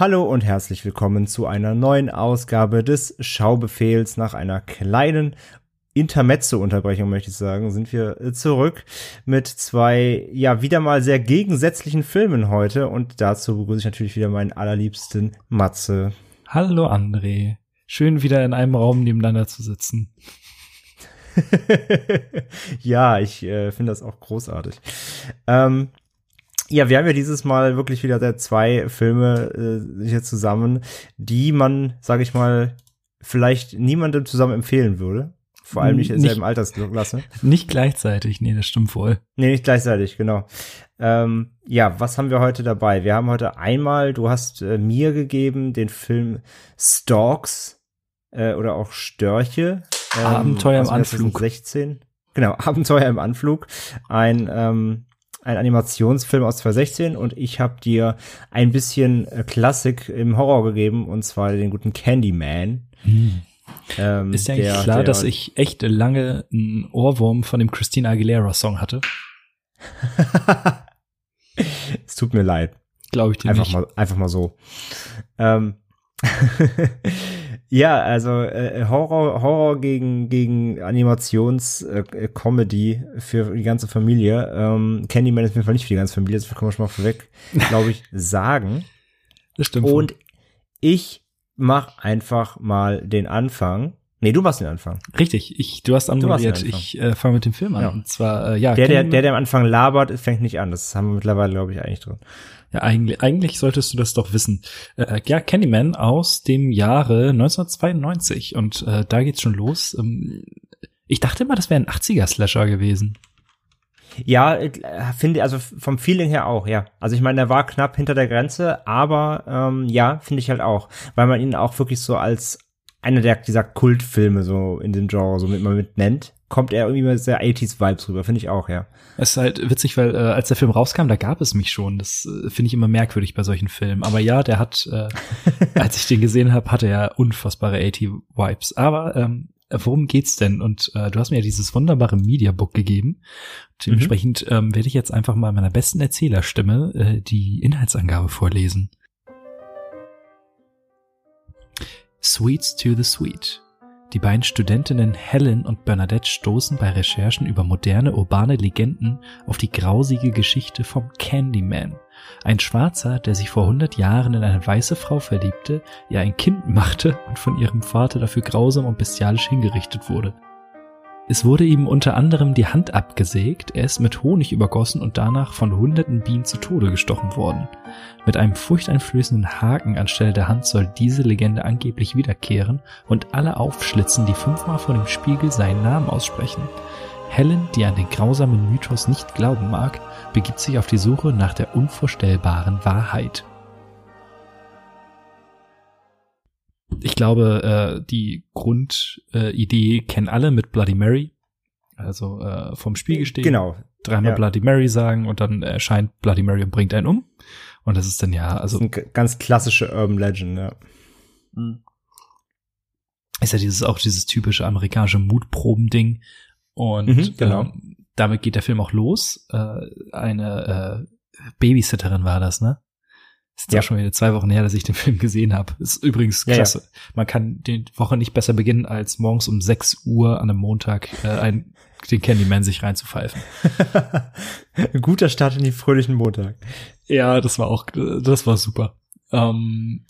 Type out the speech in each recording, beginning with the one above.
Hallo und herzlich willkommen zu einer neuen Ausgabe des Schaubefehls. Nach einer kleinen Intermezzo-Unterbrechung, möchte ich sagen, sind wir zurück mit zwei, ja, wieder mal sehr gegensätzlichen Filmen heute. Und dazu begrüße ich natürlich wieder meinen allerliebsten Matze. Hallo André. Schön wieder in einem Raum nebeneinander zu sitzen. ja, ich äh, finde das auch großartig. Ähm, ja, wir haben ja dieses Mal wirklich wieder zwei Filme äh, hier zusammen, die man, sage ich mal, vielleicht niemandem zusammen empfehlen würde. Vor allem nicht in derselben Altersklasse. Nicht gleichzeitig, nee, das stimmt wohl. Nee, nicht gleichzeitig, genau. Ähm, ja, was haben wir heute dabei? Wir haben heute einmal, du hast äh, mir gegeben, den Film Stalks äh, oder auch Störche. Ähm, Abenteuer im Anflug. 16. Genau, Abenteuer im Anflug. Ein ähm, ein Animationsfilm aus 2016 und ich habe dir ein bisschen äh, Klassik im Horror gegeben und zwar den guten Candyman. Hm. Ähm, ist ja eigentlich der, klar, der, dass ich echt lange einen Ohrwurm von dem Christina Aguilera Song hatte? es tut mir leid. Glaube ich dir einfach nicht. Mal, einfach mal so. Ähm, Ja, also äh, Horror, Horror gegen gegen Animations-Comedy äh, für die ganze Familie. Ähm, Candyman ist mir Fall nicht für die ganze Familie, das kann man schon mal vorweg, glaube ich, sagen. Das stimmt. Und ich mach einfach mal den Anfang. Nee, du machst den Anfang. Richtig, ich, du hast anmoderiert. Ich äh, fange mit dem Film an. Ja. Und zwar, äh, ja. Der, der, der, der am Anfang labert, fängt nicht an. Das haben wir mittlerweile, glaube ich, eigentlich drin. Ja, eigentlich, eigentlich solltest du das doch wissen. Äh, ja, Candyman aus dem Jahre 1992 und äh, da geht's schon los. Ähm, ich dachte immer, das wäre ein 80er-Slasher gewesen. Ja, äh, finde also vom Feeling her auch, ja. Also ich meine, er war knapp hinter der Grenze, aber ähm, ja, finde ich halt auch, weil man ihn auch wirklich so als einer der dieser Kultfilme so in dem Genre so mit man mit nennt kommt er irgendwie mit sehr 80s-Vibes rüber, finde ich auch, ja. Es ist halt witzig, weil äh, als der Film rauskam, da gab es mich schon. Das äh, finde ich immer merkwürdig bei solchen Filmen. Aber ja, der hat, äh, als ich den gesehen habe, hatte er unfassbare 80-Vibes. Aber ähm, worum geht's denn? Und äh, du hast mir ja dieses wunderbare Mediabook gegeben. Dementsprechend mhm. ähm, werde ich jetzt einfach mal meiner besten Erzählerstimme äh, die Inhaltsangabe vorlesen. Sweets to the Sweet. Die beiden Studentinnen Helen und Bernadette stoßen bei Recherchen über moderne urbane Legenden auf die grausige Geschichte vom Candyman. Ein Schwarzer, der sich vor 100 Jahren in eine weiße Frau verliebte, ihr ein Kind machte und von ihrem Vater dafür grausam und bestialisch hingerichtet wurde. Es wurde ihm unter anderem die Hand abgesägt, er ist mit Honig übergossen und danach von hunderten Bienen zu Tode gestochen worden. Mit einem furchteinflößenden Haken anstelle der Hand soll diese Legende angeblich wiederkehren und alle aufschlitzen, die fünfmal vor dem Spiegel seinen Namen aussprechen. Helen, die an den grausamen Mythos nicht glauben mag, begibt sich auf die Suche nach der unvorstellbaren Wahrheit. Ich glaube, äh, die Grundidee äh, kennen alle mit Bloody Mary. Also äh, vom Spiegel stehen, genau. dreimal ja. Bloody Mary sagen und dann erscheint Bloody Mary und bringt einen um. Und das ist dann ja, also. Das ist ein ganz klassische Urban Legend, ja. Mhm. Ist ja dieses auch dieses typische amerikanische Mutproben-Ding. Und mhm, genau. ähm, damit geht der Film auch los. Äh, eine äh, Babysitterin war das, ne? Ist ja schon wieder zwei Wochen her, dass ich den Film gesehen habe. Ist übrigens klasse. Ja, ja. Man kann die Woche nicht besser beginnen, als morgens um 6 Uhr an einem Montag äh, ein, den Candyman sich reinzupfeifen. Guter Start in die fröhlichen Montag. Ja, das war auch, das war super. Ähm,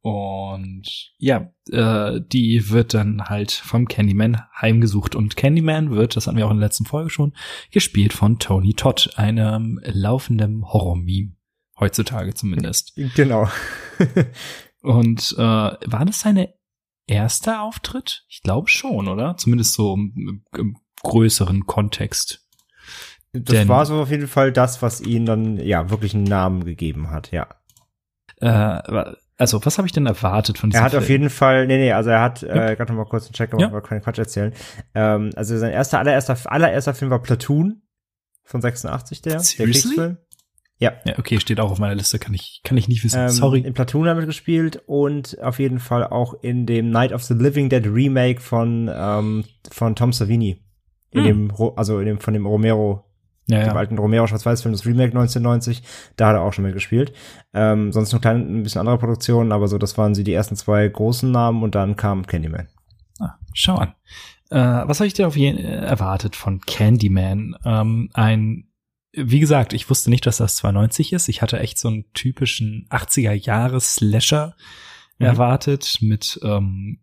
und ja, äh, die wird dann halt vom Candyman heimgesucht. Und Candyman wird, das hatten wir auch in der letzten Folge schon, gespielt von Tony Todd, einem laufenden Horror-Meme. Heutzutage zumindest. Genau. Und äh, war das seine erste Auftritt? Ich glaube schon, oder? Zumindest so im, im größeren Kontext. Das Denn- war so auf jeden Fall das, was ihn dann ja wirklich einen Namen gegeben hat, ja. Äh, also, was habe ich denn erwartet von diesem Er hat Film? auf jeden Fall, nee, nee, also er hat, Ja. äh, gerade noch mal kurz einen Check, Ja. aber keinen Quatsch erzählen. Ähm, also sein erster, allererster, allererster Film war Platoon von 86, der, der? Kriegsfilm. Ja. ja, okay, steht auch auf meiner Liste, kann ich, kann ich nicht wissen. Ähm, Sorry. In Platoon damit gespielt und auf jeden Fall auch in dem Night of the Living Dead Remake von, ähm, von Tom Savini. In Hm. dem, also in dem, von dem Romero, Ja, dem ja. alten Romero Schwarz-Weiß-Film, das Remake 1990, da hat er auch schon mitgespielt. Ähm, sonst noch klein, ein bisschen andere Produktionen, aber so, das waren sie die ersten zwei großen Namen und dann kam Candyman. Ah, schau an. Äh, was habe ich dir auf jeden äh, erwartet von Candyman? Ähm, ein, wie gesagt, ich wusste nicht, dass das 92 ist. Ich hatte echt so einen typischen 80er Jahres Slasher Mhm. erwartet mit ähm,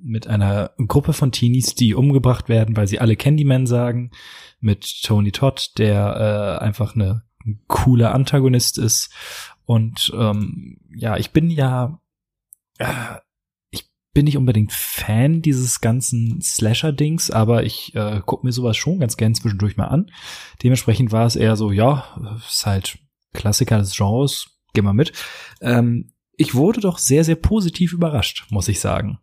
mit einer Gruppe von Teenies, die umgebracht werden, weil sie alle Candyman sagen, mit Tony Todd, der äh, einfach eine ein cooler Antagonist ist. Und ähm, ja, ich bin ja, äh, bin nicht unbedingt Fan dieses ganzen Slasher-Dings, aber ich äh, gucke mir sowas schon ganz gern zwischendurch mal an. Dementsprechend war es eher so, ja, ist halt Klassiker des Genres, geh mal mit. Ähm, ich wurde doch sehr, sehr positiv überrascht, muss ich sagen.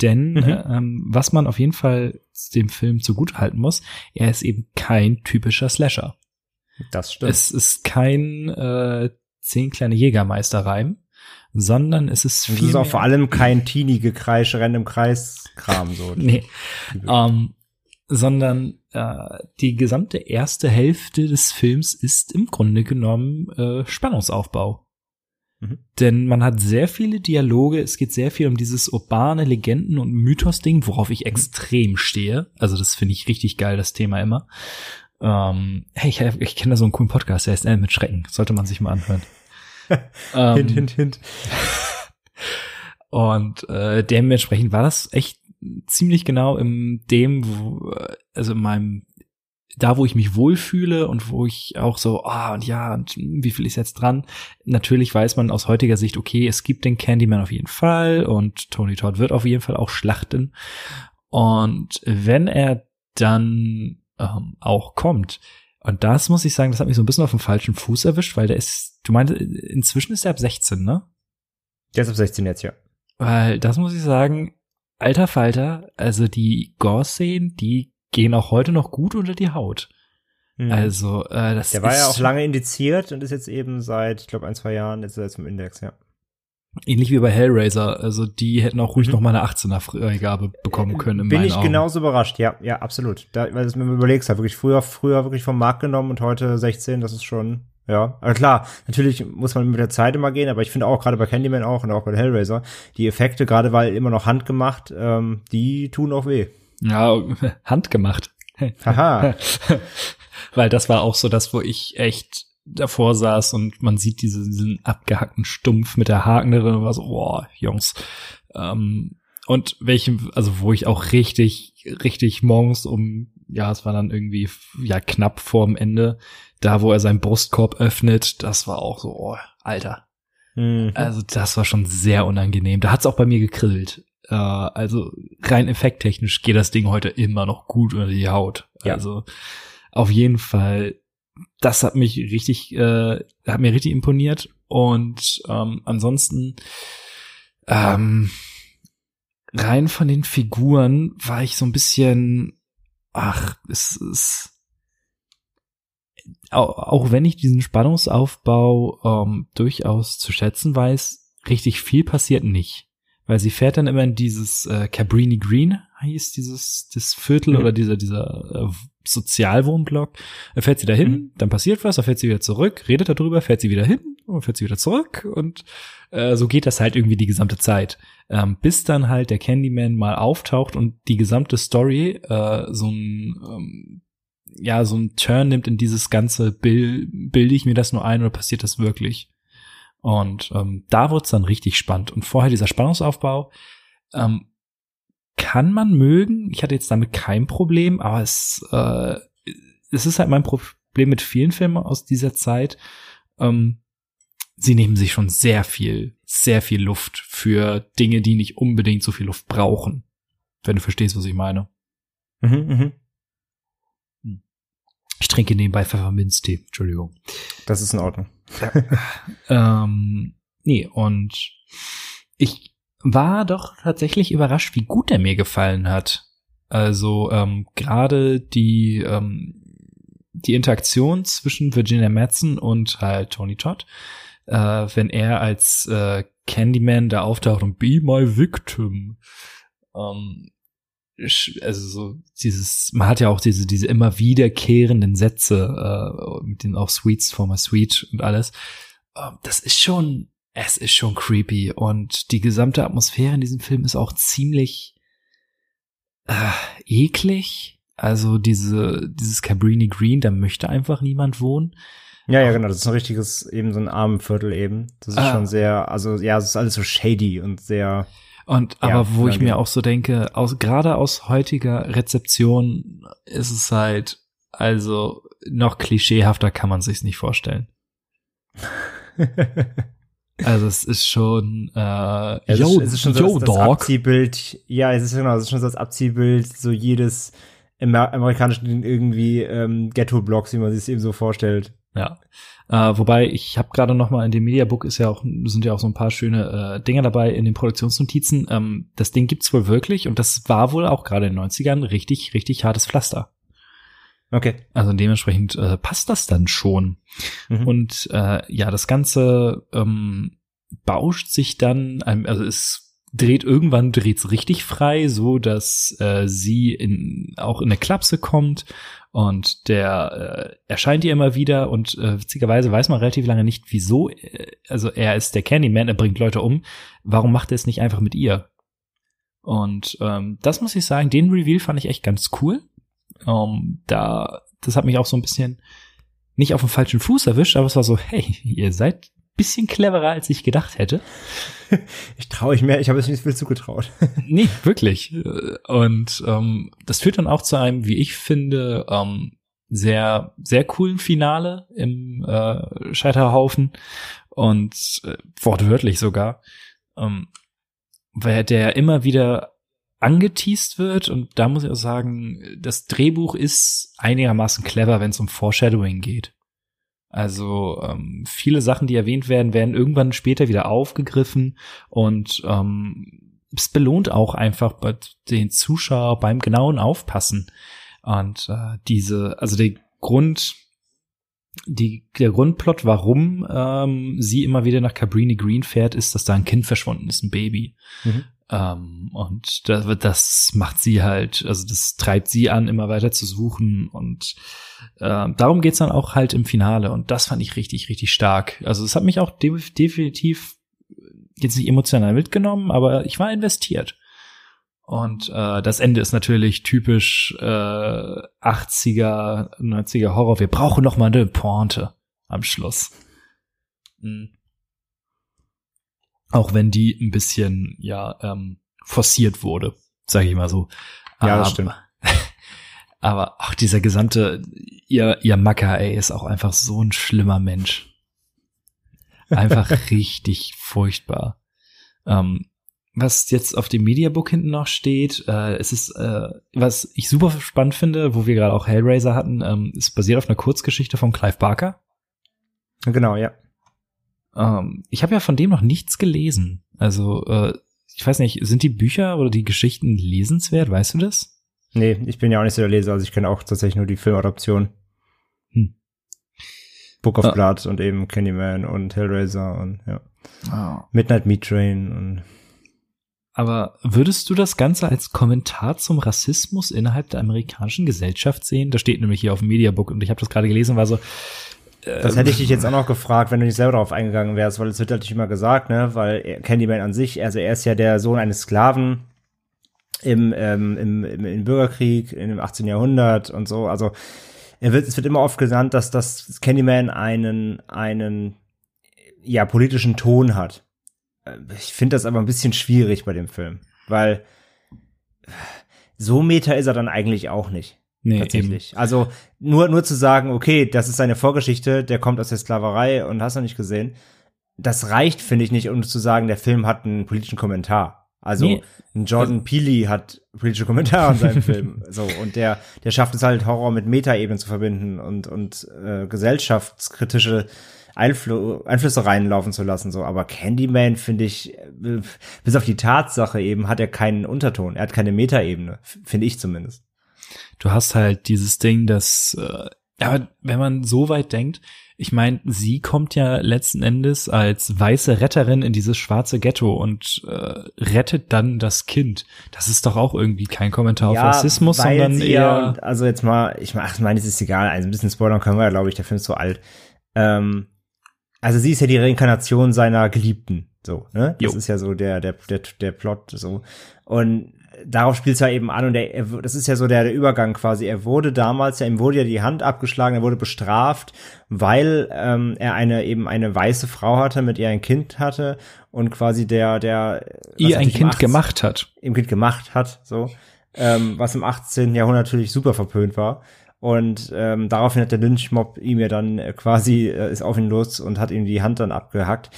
Denn Mhm. äh, ähm, was man auf jeden Fall dem Film zugutehalten muss, er ist eben kein typischer Slasher. Das stimmt. Es ist kein äh, zehn kleine Jägermeister-Reim, sondern es ist viel es ist auch vor allem kein Teenie-Gekreisch, Rennen im Kreis-Kram so. nee, ähm, sondern äh, die gesamte erste Hälfte des Films ist im Grunde genommen äh, Spannungsaufbau. Mhm. Denn man hat sehr viele Dialoge, es geht sehr viel um dieses urbane Legenden- und Mythos-Ding, worauf ich extrem stehe. Also das finde ich richtig geil, das Thema immer. Ähm, hey, ich, ich kenne da so einen coolen Podcast, der heißt L mit Schrecken. Sollte man sich mal anhören. Ähm, Hint, hint, hint. Und äh, dementsprechend war das echt ziemlich genau in dem, wo, also in meinem, da wo ich mich wohlfühle und wo ich auch so, ah und ja, und wie viel ist jetzt dran? Natürlich weiß man aus heutiger Sicht, okay, es gibt den Candyman auf jeden Fall und Tony Todd wird auf jeden Fall auch schlachten. Und wenn er dann ähm, auch kommt, und das muss ich sagen, das hat mich so ein bisschen auf dem falschen Fuß erwischt, weil der ist, du meinte, inzwischen ist er ab 16, ne? Der ist ab 16 jetzt, ja. Weil das muss ich sagen, alter Falter, also die Gore-Szenen, die gehen auch heute noch gut unter die Haut. Mhm. Also, äh, das der war ist ja auch lange indiziert und ist jetzt eben seit, ich glaube, ein, zwei Jahren jetzt, jetzt im Index, ja. Ähnlich wie bei Hellraiser. Also die hätten auch ruhig Mhm. noch mal eine 18er Freigabe bekommen können. In Bin ich Augen. genauso überrascht, ja, ja, absolut. Da, weil du mir überlegst, halt wirklich früher, früher wirklich vom Markt genommen und heute 16, das ist schon, ja. Aber klar, natürlich muss man mit der Zeit immer gehen, aber ich finde auch gerade bei Candyman auch und auch bei Hellraiser, die Effekte, gerade weil immer noch handgemacht, ähm, die tun auch weh. Ja, handgemacht. Haha. Weil das war auch so das, wo ich echt davor saß und man sieht diese, diesen abgehackten Stumpf mit der Haken drin und war so, boah, Jungs. Ähm, und welchem, also wo ich auch richtig, richtig morgens um, ja, es war dann irgendwie, ja, knapp vorm Ende, da wo er seinen Brustkorb öffnet, das war auch so, oh, Alter. Mhm. Also das war schon sehr unangenehm. Da hat's auch bei mir gekrillt. Äh, also rein effekttechnisch geht das Ding heute immer noch gut unter die Haut. Ja. Also auf jeden Fall, das hat mich richtig, äh, hat mir richtig imponiert. Und ähm, ansonsten ähm, rein von den Figuren war ich so ein bisschen, ach, es ist auch, auch wenn ich diesen Spannungsaufbau ähm, durchaus zu schätzen weiß, richtig viel passiert nicht. Weil sie fährt dann immer in dieses äh, Cabrini Green, hieß dieses das Viertel Mhm. oder dieser dieser äh, Sozialwohnblock. Da fährt sie dahin, Mhm. dann passiert was, dann fährt sie wieder zurück, redet darüber, fährt sie wieder hin und fährt sie wieder zurück und äh, so geht das halt irgendwie die gesamte Zeit. Ähm, bis dann halt der Candyman mal auftaucht und die gesamte Story äh, so ein ähm, ja, so ein Turn nimmt in dieses ganze Bild, bilde ich mir das nur ein oder passiert das wirklich? Und ähm, da wird's dann richtig spannend. Und vorher dieser Spannungsaufbau ähm, kann man mögen. Ich hatte jetzt damit kein Problem, aber es, äh, es ist halt mein Problem mit vielen Filmen aus dieser Zeit. Ähm, sie nehmen sich schon sehr viel, sehr viel Luft für Dinge, die nicht unbedingt so viel Luft brauchen. Wenn du verstehst, was ich meine. Mhm, mhm. Ich trinke nebenbei Pfefferminztee, Entschuldigung. Das ist in Ordnung. ähm, nee, und ich war doch tatsächlich überrascht, wie gut er mir gefallen hat. Also ähm, gerade die ähm, die Interaktion zwischen Virginia Madsen und halt Tony Todd, äh, wenn er als äh, Candyman da auftaucht und Be my victim. Ähm, also so dieses, man hat ja auch diese, diese immer wiederkehrenden Sätze, äh, mit denen auch Sweets for my sweet und alles. Ähm, das ist schon, es ist schon creepy und die gesamte Atmosphäre in diesem Film ist auch ziemlich äh, eklig. Also diese, dieses Cabrini Green, da möchte einfach niemand wohnen. Ja, ja, genau. Das ist ein richtiges, eben so ein Armenviertel eben. Das ist ah. schon sehr, also ja, es ist alles so shady und sehr. Und aber ja, wo ich mir auch so denke, aus, gerade aus heutiger Rezeption ist es halt, also noch klischeehafter kann man sich's nicht vorstellen. also es ist schon, äh, es yo, ist, es ist schon yo, so das, das Abziehbild, ja, es ist genau, es ist schon so das Abziehbild so jedes amerikanischen irgendwie ähm, Ghetto-Blocks, wie man sich es eben so vorstellt. Ja. Äh, wobei, ich habe gerade noch mal in dem Mediabook ist ja auch, sind ja auch so ein paar schöne äh, Dinge dabei in den Produktionsnotizen. Ähm, das Ding gibt's wohl wirklich und das war wohl auch gerade in den 90ern richtig, richtig hartes Pflaster. Okay. Also dementsprechend äh, passt das dann schon. Mhm. Und äh, ja, das Ganze ähm, bauscht sich dann, also ist dreht irgendwann dreht's richtig frei, so dass äh, sie in, auch in eine Klapse kommt und der äh, erscheint ihr immer wieder und äh, witzigerweise weiß man relativ lange nicht, wieso. Äh, also er ist der Candyman, er bringt Leute um. Warum macht er es nicht einfach mit ihr? Und ähm, das muss ich sagen, den Reveal fand ich echt ganz cool. Um, da, das hat mich auch so ein bisschen nicht auf dem falschen Fuß erwischt, aber es war so, hey, ihr seid bisschen cleverer, als ich gedacht hätte. Ich traue ich mehr, ich habe es nicht viel zugetraut. nee, wirklich. Und ähm, das führt dann auch zu einem, wie ich finde, ähm, sehr, sehr coolen Finale im äh, Scheiterhaufen und äh, wortwörtlich sogar, ähm, weil der immer wieder angeteased wird und da muss ich auch sagen, das Drehbuch ist einigermaßen clever, wenn es um Foreshadowing geht. Also ähm, viele Sachen, die erwähnt werden, werden irgendwann später wieder aufgegriffen und ähm, es belohnt auch einfach den Zuschauer beim genauen Aufpassen. Und äh, diese, also der Grund, die, der Grundplot, warum ähm, sie immer wieder nach Cabrini Green fährt, ist, dass da ein Kind verschwunden ist, ein Baby. Mhm. Ähm, und das, das macht sie halt, also das treibt sie an, immer weiter zu suchen. Und äh, darum geht's dann auch halt im Finale. Und das fand ich richtig, richtig stark. Also es hat mich auch de definitiv jetzt nicht emotional mitgenommen, aber ich war investiert. Und äh, das Ende ist natürlich typisch äh, 80er, 90er Horror. Wir brauchen noch mal eine Pointe am Schluss. Mhm. Auch wenn die ein bisschen, ja, ähm, forciert wurde, sage ich mal so. Ja, das stimmt. Aber auch dieser gesamte, ihr, ihr Macker, ey, ist auch einfach so ein schlimmer Mensch. Einfach richtig furchtbar. Ähm, was jetzt auf dem Mediabook hinten noch steht, äh, es ist, äh, was ich super spannend finde, wo wir gerade auch Hellraiser hatten, ähm, ist basiert auf einer Kurzgeschichte von Clive Barker. Genau, ja. Ähm, ich habe ja von dem noch nichts gelesen. Also, äh, ich weiß nicht, sind die Bücher oder die Geschichten lesenswert? Weißt du das? Nee, ich bin ja auch nicht so der Leser, also ich kenne auch tatsächlich nur die Filmadoption. Hm. Book of ah. Blood und eben Candyman und Hellraiser und ja. Oh. Midnight Meat Train und aber würdest du das Ganze als Kommentar zum Rassismus innerhalb der amerikanischen Gesellschaft sehen? Da steht nämlich hier auf dem Mediabook und ich habe das gerade gelesen, war so, das hätte ich dich jetzt auch noch gefragt, wenn du nicht selber darauf eingegangen wärst, weil es wird natürlich immer gesagt, ne, weil Candyman an sich, also er ist ja der Sohn eines Sklaven im, ähm, im, im, Bürgerkrieg in dem 18. Jahrhundert und so, also er wird, es wird immer oft genannt, dass das Candyman einen, einen, ja, politischen Ton hat. Ich finde das aber ein bisschen schwierig bei dem Film, weil so meta ist er dann eigentlich auch nicht. Nee, tatsächlich. Eben. Also nur, nur zu sagen, okay, das ist seine Vorgeschichte, der kommt aus der Sklaverei und hast du nicht gesehen. Das reicht, finde ich nicht, um zu sagen, der Film hat einen politischen Kommentar. Also Nee. ein Jordan Peele hat politische Kommentare in seinem Film. So, und der, der schafft es halt, Horror mit Metaebenen zu verbinden und, und äh, gesellschaftskritische Einflu Einflüsse reinlaufen zu lassen. So, aber Candyman finde ich, äh, bis auf die Tatsache eben, hat er keinen Unterton. Er hat keine Metaebene, finde ich zumindest. Du hast halt dieses Ding, dass, äh, aber wenn man so weit denkt, ich meine, sie kommt ja letzten Endes als weiße Retterin in dieses schwarze Ghetto und äh, rettet dann das Kind. Das ist doch auch irgendwie kein Kommentar auf Rassismus, sondern eher. ja, und also jetzt mal, ich meine, es ist egal, also ein bisschen spoilern können wir ja, glaube ich, der Film ist so alt. Ähm, also sie ist ja die Reinkarnation seiner Geliebten, so, ne? Das Jo. ist ja so der, der, der, der Plot, so. Und darauf spielt es ja eben an und der, er, das ist ja so der, der Übergang quasi. Er wurde damals, ja, ihm wurde ja die Hand abgeschlagen, er wurde bestraft, weil ähm, er eine eben eine weiße Frau hatte, mit ihr ein Kind hatte und quasi der, der ihr ein Kind 18 gemacht hat. im Kind gemacht hat, so, ähm, was im 18. Jahrhundert natürlich super verpönt war. Und ähm, daraufhin hat der Lynchmob ihm ja dann äh, quasi, äh, ist auf ihn los und hat ihm die Hand dann abgehackt.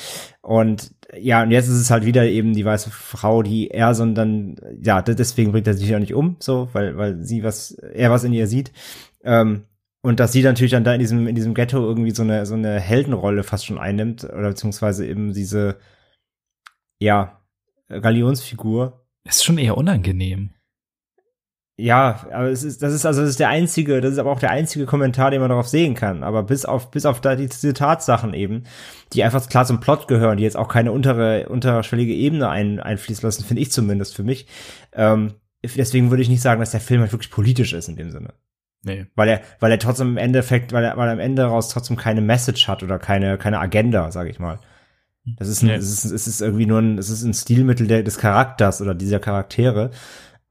Und ja, und jetzt ist es halt wieder eben die weiße Frau, die er, sondern, ja, de- deswegen bringt er sich ja nicht um, so, weil, weil sie was, er was in ihr sieht. Ähm, und dass sie natürlich dann da in diesem, in diesem Ghetto irgendwie so eine, so eine Heldenrolle fast schon einnimmt, oder beziehungsweise eben diese, ja, Galionsfigur, Ist schon eher unangenehm. Ja, aber es ist, das ist also das ist der einzige, das ist aber auch der einzige Kommentar, den man darauf sehen kann. Aber bis auf bis auf da die, diese Tatsachen eben, die einfach klar zum Plot gehören, die jetzt auch keine untere unterschwellige Ebene ein, einfließen lassen, finde ich zumindest für mich. Ähm, deswegen würde ich nicht sagen, dass der Film halt wirklich politisch ist in dem Sinne, Nee. weil er weil er trotzdem im Endeffekt, weil er weil er am Ende raus trotzdem keine Message hat oder keine keine Agenda, sage ich mal. Das ist, ein, Nee. es ist es ist irgendwie nur ein es ist ein Stilmittel der, des Charakters oder dieser Charaktere.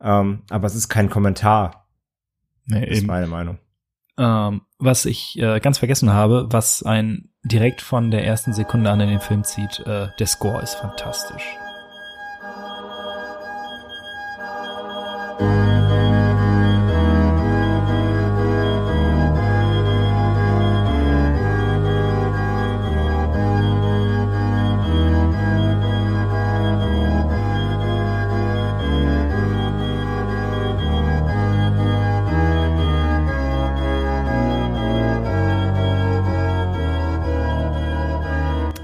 Ähm, aber es ist kein Kommentar, Nee, ist eben. meine Meinung. Ähm, was ich äh, ganz vergessen habe, was ein direkt von der ersten Sekunde an in den Film zieht, äh, der Score ist fantastisch.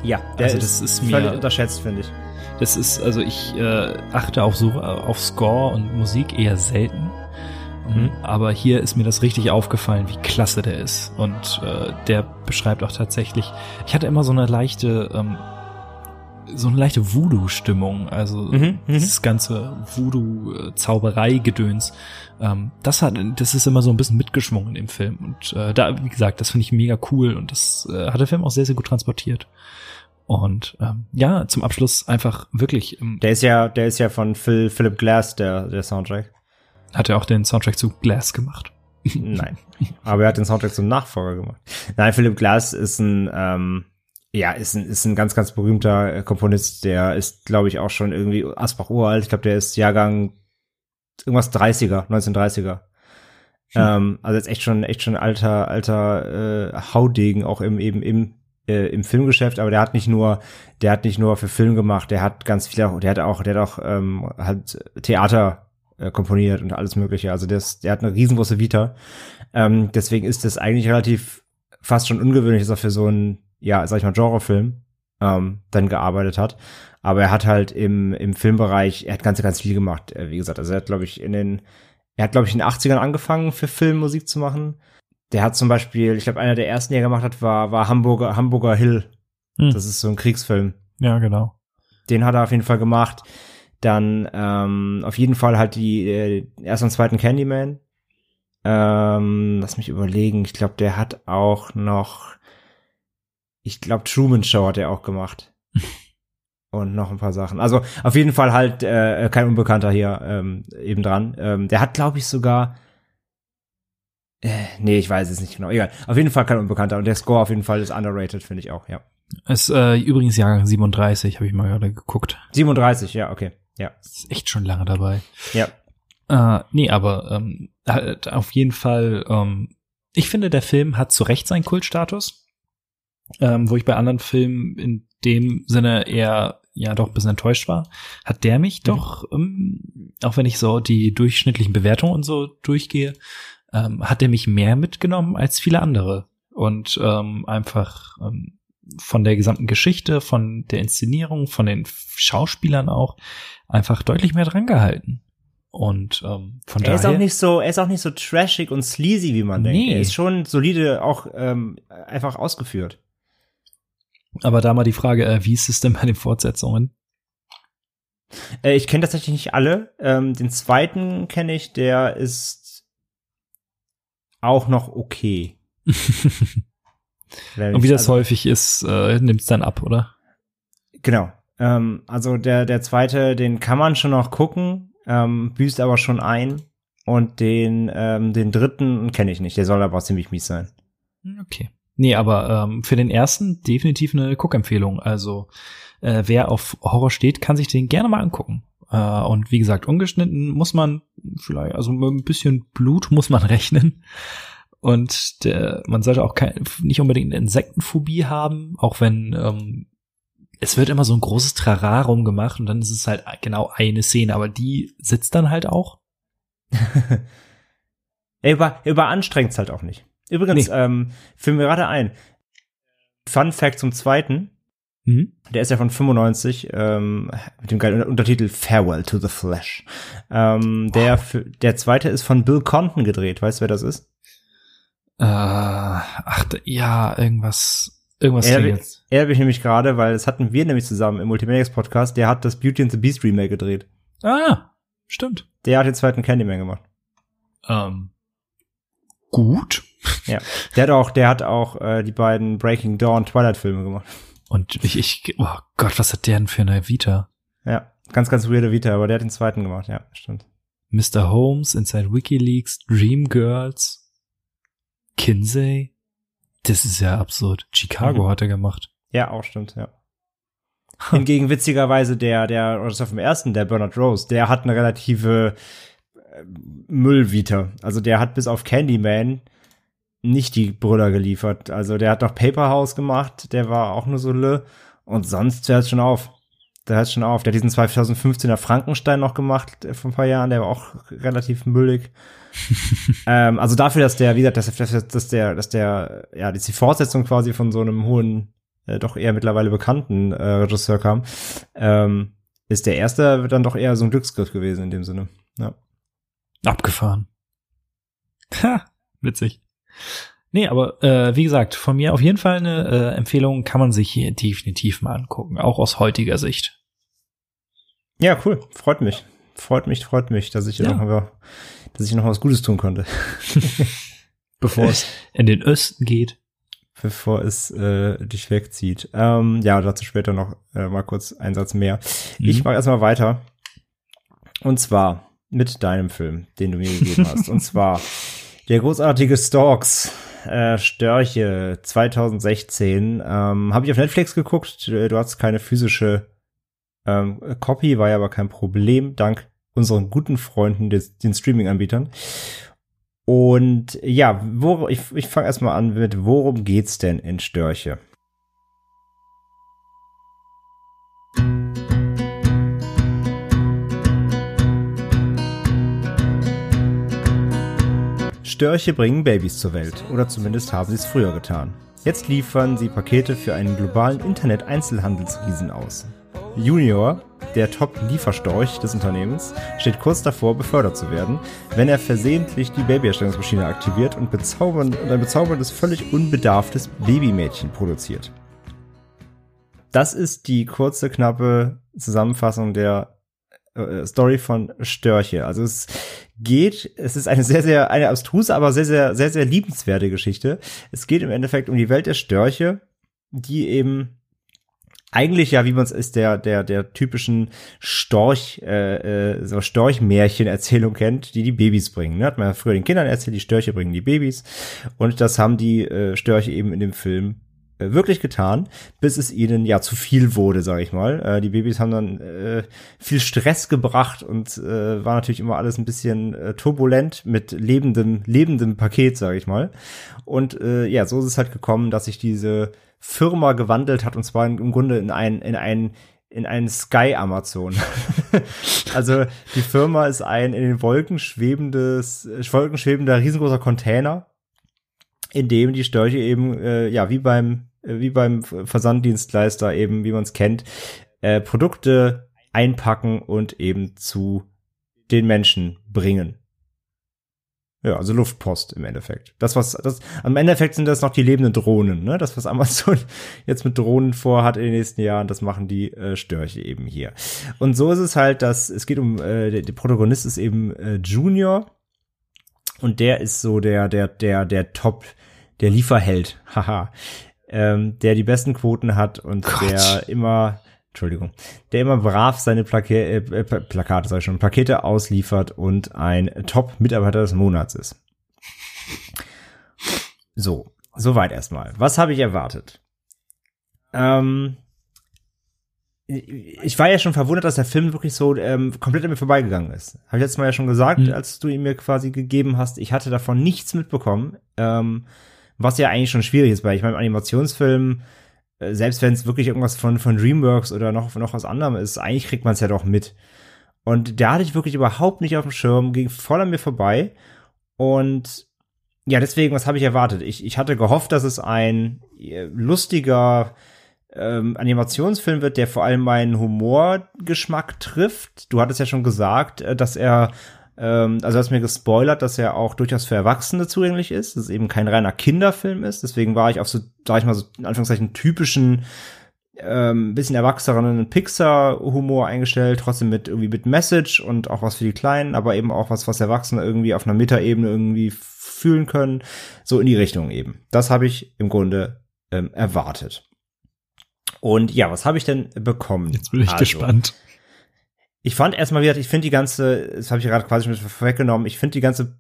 Ja, der Also ist, das ist völlig mir- unterschätzt, finde ich. Das ist, also ich äh, achte auf, so, auf Score und Musik eher selten. Mhm. Aber hier ist mir das richtig aufgefallen, wie klasse der ist. Und äh, der beschreibt auch tatsächlich, ich hatte immer so eine leichte, ähm, so eine leichte Voodoo-Stimmung. Also Mhm, mhm. dieses ganze Voodoo-Zauberei-Gedöns. Ähm, das hat, das ist immer so ein bisschen mitgeschwungen im Film. Und äh, da, wie gesagt, das finde ich mega cool und das äh, hat der Film auch sehr, sehr gut transportiert. Und ähm, ja, zum Abschluss einfach wirklich ähm, Der ist ja, der ist ja von Phil, Philip Glass, der, der Soundtrack. hat er auch den Soundtrack zu Glass gemacht. Nein. Aber er hat den Soundtrack zum Nachfolger gemacht. Nein, Philip Glass ist ein, ähm, ja, ist ein, ist ein ganz, ganz berühmter äh, Komponist. Der ist, glaube ich, auch schon irgendwie Asbach uralt. Ich glaube, der ist Jahrgang irgendwas 30er, 1930er. Ähm, also jetzt echt schon, echt schon alter, alter äh, Haudegen auch im, eben im, äh, im Filmgeschäft, aber der hat nicht nur, der hat nicht nur für Film gemacht, der hat ganz viel, auch- der hat auch, der hat auch ähm, halt Theater äh, komponiert und alles Mögliche. Also der, ist, der hat eine riesengroße Vita. Ähm, deswegen ist das eigentlich relativ fast schon ungewöhnlich, dass er für so einen, ja, sag ich mal, Genrefilm ähm, dann gearbeitet hat. Aber er hat halt im, im Filmbereich, er hat ganz, ganz viel gemacht, äh, wie gesagt. Also er hat, glaube ich, in den, er hat, glaube ich, in den 80ern angefangen, für Filmmusik zu machen. Der hat zum Beispiel, ich glaube, einer der ersten, die er gemacht hat, war, war Hamburger, Hamburger Hill. Hm. Das ist so ein Kriegsfilm. Ja, genau. Den hat er auf jeden Fall gemacht. Dann ähm, auf jeden Fall halt die äh, ersten und zweiten Candyman. Ähm, lass mich überlegen. Ich glaube, der hat auch noch, ich glaube, Truman Show hat er auch gemacht. und noch ein paar Sachen. Also auf jeden Fall halt äh, kein Unbekannter hier ähm, eben dran. Ähm, der hat, glaube ich, sogar äh, nee, ich weiß es nicht genau. Egal. Auf jeden Fall kein Unbekannter. Und der Score auf jeden Fall ist underrated, finde ich auch, ja. Ist äh, übrigens Jahrgang 37, habe ich mal gerade geguckt. 37, ja, okay. Ja. Ist echt schon lange dabei. Ja. Äh, nee, aber ähm, halt auf jeden Fall, ähm, ich finde, der Film hat zu Recht seinen Kultstatus, ähm, wo ich bei anderen Filmen in dem Sinne eher ja doch ein bisschen enttäuscht war, hat der mich mhm. doch, ähm, auch wenn ich so die durchschnittlichen Bewertungen und so durchgehe, ähm, hat er mich mehr mitgenommen als viele andere. Und ähm, einfach ähm, von der gesamten Geschichte, von der Inszenierung, von den Schauspielern auch einfach deutlich mehr dran gehalten. Und ähm, von er daher. ist auch nicht so, er ist auch nicht so trashig und sleazy, wie man denkt. Nee. Er ist schon solide auch ähm, einfach ausgeführt. Aber da mal die Frage, äh, wie ist es denn bei den Fortsetzungen? Äh, ich kenne tatsächlich nicht alle. Ähm, den zweiten kenne ich, der ist auch noch okay. Und wie das also, häufig ist, äh, nimmt es dann ab, oder? Genau. Ähm, also der, der zweite, den kann man schon noch gucken, ähm, büßt aber schon ein. Und den, ähm, den dritten kenne ich nicht. Der soll aber auch ziemlich mies sein. Okay. Nee, aber ähm, für den ersten definitiv eine Guckempfehlung. Also äh, wer auf Horror steht, kann sich den gerne mal angucken. Äh, und wie gesagt, ungeschnitten muss man vielleicht, also mit ein bisschen Blut muss man rechnen. Und der, man sollte auch kein, nicht unbedingt eine Insektenphobie haben, auch wenn ähm, es wird immer so ein großes Trararum gemacht und dann ist es halt genau eine Szene, aber die sitzt dann halt auch. er über, überanstrengt halt auch nicht. Übrigens, Nee. ähm, fiel mir gerade ein. Fun Fact zum zweiten. Mhm. Der ist ja von 95 ähm, mit dem geilen Untertitel Farewell to the Flesh. Ähm, der, für, der zweite ist von Bill Conton gedreht. Weißt du, wer das ist? Äh, ach, ja, irgendwas, irgendwas Er, klingelt. er habe ich nämlich gerade, weil das hatten wir nämlich zusammen im Multimaniacs Podcast. Der hat das Beauty and the Beast Remake gedreht. Ah, stimmt. Der hat den zweiten Candyman gemacht. Ähm, gut. Ja. Der hat auch, der hat auch äh, die beiden Breaking Dawn Twilight Filme gemacht. Und ich, ich, oh Gott, was hat der denn für eine Vita? Ja, ganz, ganz weirde Vita, aber der hat den zweiten gemacht. Ja, stimmt. Mr. Holmes, Inside WikiLeaks, Dreamgirls, Kinsey. Das ist ja absurd. Chicago Mhm. hat er gemacht. Ja, auch stimmt, ja. Hingegen witzigerweise der, der, oder das war vom ersten, der Bernard Rose, der hat eine relative äh, Müllvita. Also der hat bis auf Candyman nicht die Brüller geliefert. Also der hat noch Paper House gemacht, der war auch nur so le. Und sonst hört schon auf. Der hört schon auf. Der hat diesen 2015er Frankenstein noch gemacht äh, vor ein paar Jahren, der war auch relativ müllig. ähm, also dafür, dass der, wie gesagt, dass, dass, dass der, dass der, ja, das ist die Fortsetzung quasi von so einem hohen, äh, doch eher mittlerweile bekannten äh, Regisseur kam, ähm, ist der erste dann doch eher so ein Glücksgriff gewesen in dem Sinne. Ja. Abgefahren. Ha, witzig. Nee, aber äh, wie gesagt, von mir auf jeden Fall eine äh, Empfehlung, kann man sich hier definitiv mal angucken, auch aus heutiger Sicht. Ja, cool. Freut mich. Freut mich, freut mich, dass ich Ja. noch, dass ich noch was Gutes tun konnte, Bevor es in den Osten geht. bevor es äh, dich wegzieht. Ähm, ja, dazu später noch äh, mal kurz einen Satz mehr. Ich Mhm. mache erstmal weiter. Und zwar mit deinem Film, den du mir gegeben hast. Und zwar der großartige Storks, äh, Störche 2016. Ähm, Habe ich auf Netflix geguckt. Du du hast keine physische ähm, Copy, war ja aber kein Problem, dank unseren guten Freunden, des, den Streaming-Anbietern. Und ja, wo, ich, ich fange erstmal an mit, worum geht's denn in Störche? Störche bringen Babys zur Welt, oder zumindest haben sie es früher getan. Jetzt liefern sie Pakete für einen globalen Internet-Einzelhandelsriesen aus. Junior, der Top-Lieferstorch des Unternehmens, steht kurz davor, befördert zu werden, wenn er versehentlich die Babyerstellungsmaschine aktiviert und, bezaubern, und ein bezauberndes, völlig unbedarftes Babymädchen produziert. Das ist die kurze, knappe Zusammenfassung der äh, Story von Störche. Also es geht, es ist eine sehr, sehr, eine abstruse, aber sehr, sehr, sehr, sehr liebenswerte Geschichte. Es geht im Endeffekt um die Welt der Störche, die eben eigentlich ja, wie man es ist, der, der, der typischen Storch, äh, äh, so Storchmärchen-Erzählung kennt, die die Babys bringen. Ne? Hat man ja früher den Kindern erzählt, die Störche bringen die Babys. Und das haben die äh, Störche eben in dem Film wirklich getan, bis es ihnen ja zu viel wurde, sage ich mal. Äh, die Babys haben dann äh, viel Stress gebracht und äh, war natürlich immer alles ein bisschen äh, turbulent mit lebendem, lebendem Paket, sage ich mal. Und äh, ja, so ist es halt gekommen, dass sich diese Firma gewandelt hat und zwar im Grunde in ein in ein in ein Sky Amazon. also die Firma ist ein in den Wolken schwebendes, Wolken schwebender riesengroßer Container, in dem die Störche eben, äh, ja, wie beim, äh, wie beim Versanddienstleister eben, wie man es kennt, äh, Produkte einpacken und eben zu den Menschen bringen. Ja, also Luftpost im Endeffekt. Das, was, das, am Endeffekt sind das noch die lebenden Drohnen, ne? Das, was Amazon jetzt mit Drohnen vorhat in den nächsten Jahren, das machen die äh, Störche eben hier. Und so ist es halt, dass es geht um, äh, der, der Protagonist ist eben äh, Junior und der ist so der, der, der, der Top, der Lieferheld, haha, ähm, der die besten Quoten hat und Gott. der immer Entschuldigung, der immer brav seine Plake äh, äh Plakate, sag ich schon, Pakete ausliefert und ein Top-Mitarbeiter des Monats ist. So, soweit erstmal. Was habe ich erwartet? Ähm, ich war ja schon verwundert, dass der Film wirklich so ähm, komplett an mir vorbeigegangen ist. Habe ich letztes Mal ja schon gesagt, mhm. als du ihn mir quasi gegeben hast. Ich hatte davon nichts mitbekommen, ähm, was ja eigentlich schon schwierig ist, weil ich meine, Animationsfilm äh, selbst wenn es wirklich irgendwas von, von DreamWorks oder noch, noch was anderem ist, eigentlich kriegt man es ja doch mit. Und da hatte ich wirklich überhaupt nicht auf dem Schirm, ging voll an mir vorbei. Und ja, deswegen, was habe ich erwartet? Ich, ich hatte gehofft, dass es ein äh, lustiger ähm, Animationsfilm wird, der vor allem meinen Humorgeschmack trifft. Du hattest ja schon gesagt, äh, dass er ähm, also hast mir gespoilert, dass er auch durchaus für Erwachsene zugänglich ist, dass es eben kein reiner Kinderfilm ist. Deswegen war ich auf so, sag ich mal, so in Anführungszeichen typischen ähm, bisschen erwachseneren Pixar-Humor eingestellt, trotzdem mit irgendwie mit Message und auch was für die Kleinen, aber eben auch was, was Erwachsene irgendwie auf einer Metaebene irgendwie fühlen können. So in die Richtung eben. Das habe ich im Grunde ähm, erwartet. Und ja, was habe ich denn bekommen? Jetzt bin ich also, gespannt ich fand erstmal wieder, ich finde die ganze, das habe ich gerade quasi schon vorweggenommen, ich finde die ganze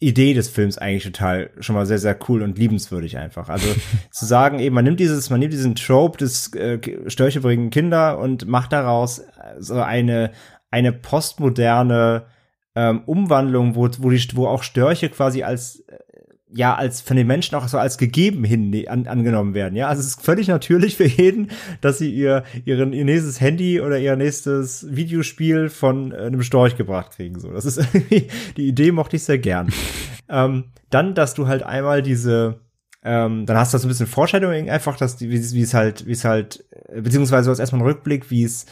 Idee des Films eigentlich total schon mal sehr, sehr cool und liebenswürdig einfach. Also zu sagen, eben, man nimmt dieses, man nimmt diesen Trope des äh, Störche bringen Kinder und macht daraus so eine, eine postmoderne ähm, Umwandlung, wo, wo, die, wo auch Störche quasi als äh, ja als von den Menschen auch so als gegeben hin ne, an, angenommen werden. Ja, also es ist völlig natürlich für jeden, dass sie ihr ihren ihr nächstes Handy oder ihr nächstes Videospiel von äh, einem Storch gebracht kriegen. So, das ist irgendwie die Idee mochte ich sehr gern. ähm, dann, dass du halt einmal diese ähm, dann hast du so ein bisschen Vorstellung einfach, dass die, wie, es halt, wie es halt, äh, beziehungsweise du hast erstmal einen Rückblick, wie es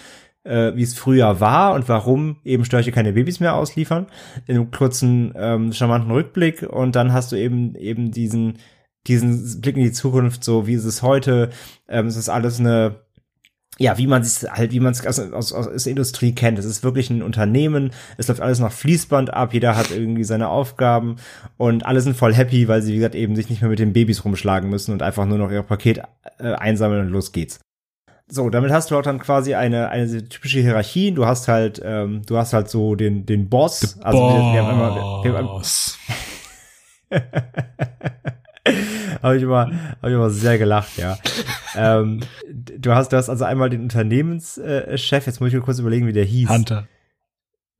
äh, wie es früher war und warum eben Störche keine Babys mehr ausliefern, in einem kurzen, ähm, charmanten Rückblick. Und dann hast du eben eben diesen diesen Blick in die Zukunft, so wie ist es heute, ähm, es ist alles eine ja, wie man es halt, wie man es aus, aus, aus der Industrie kennt. Es ist wirklich ein Unternehmen, es läuft alles nach Fließband ab, jeder hat irgendwie seine Aufgaben. Und alle sind voll happy, weil sie, wie gesagt, eben sich nicht mehr mit den Babys rumschlagen müssen und einfach nur noch ihr Paket äh, einsammeln und los geht's. So, damit hast du auch dann quasi eine, eine typische Hierarchie. Du hast halt, ähm, du hast halt so den, den Boss. The also Boss. Wir, wir haben immer, wir, wir haben habe ich immer, habe ich immer sehr gelacht, ja. ähm, du hast, du hast also einmal den Unternehmenschef. Jetzt muss ich mir kurz überlegen, wie der hieß. Hunter.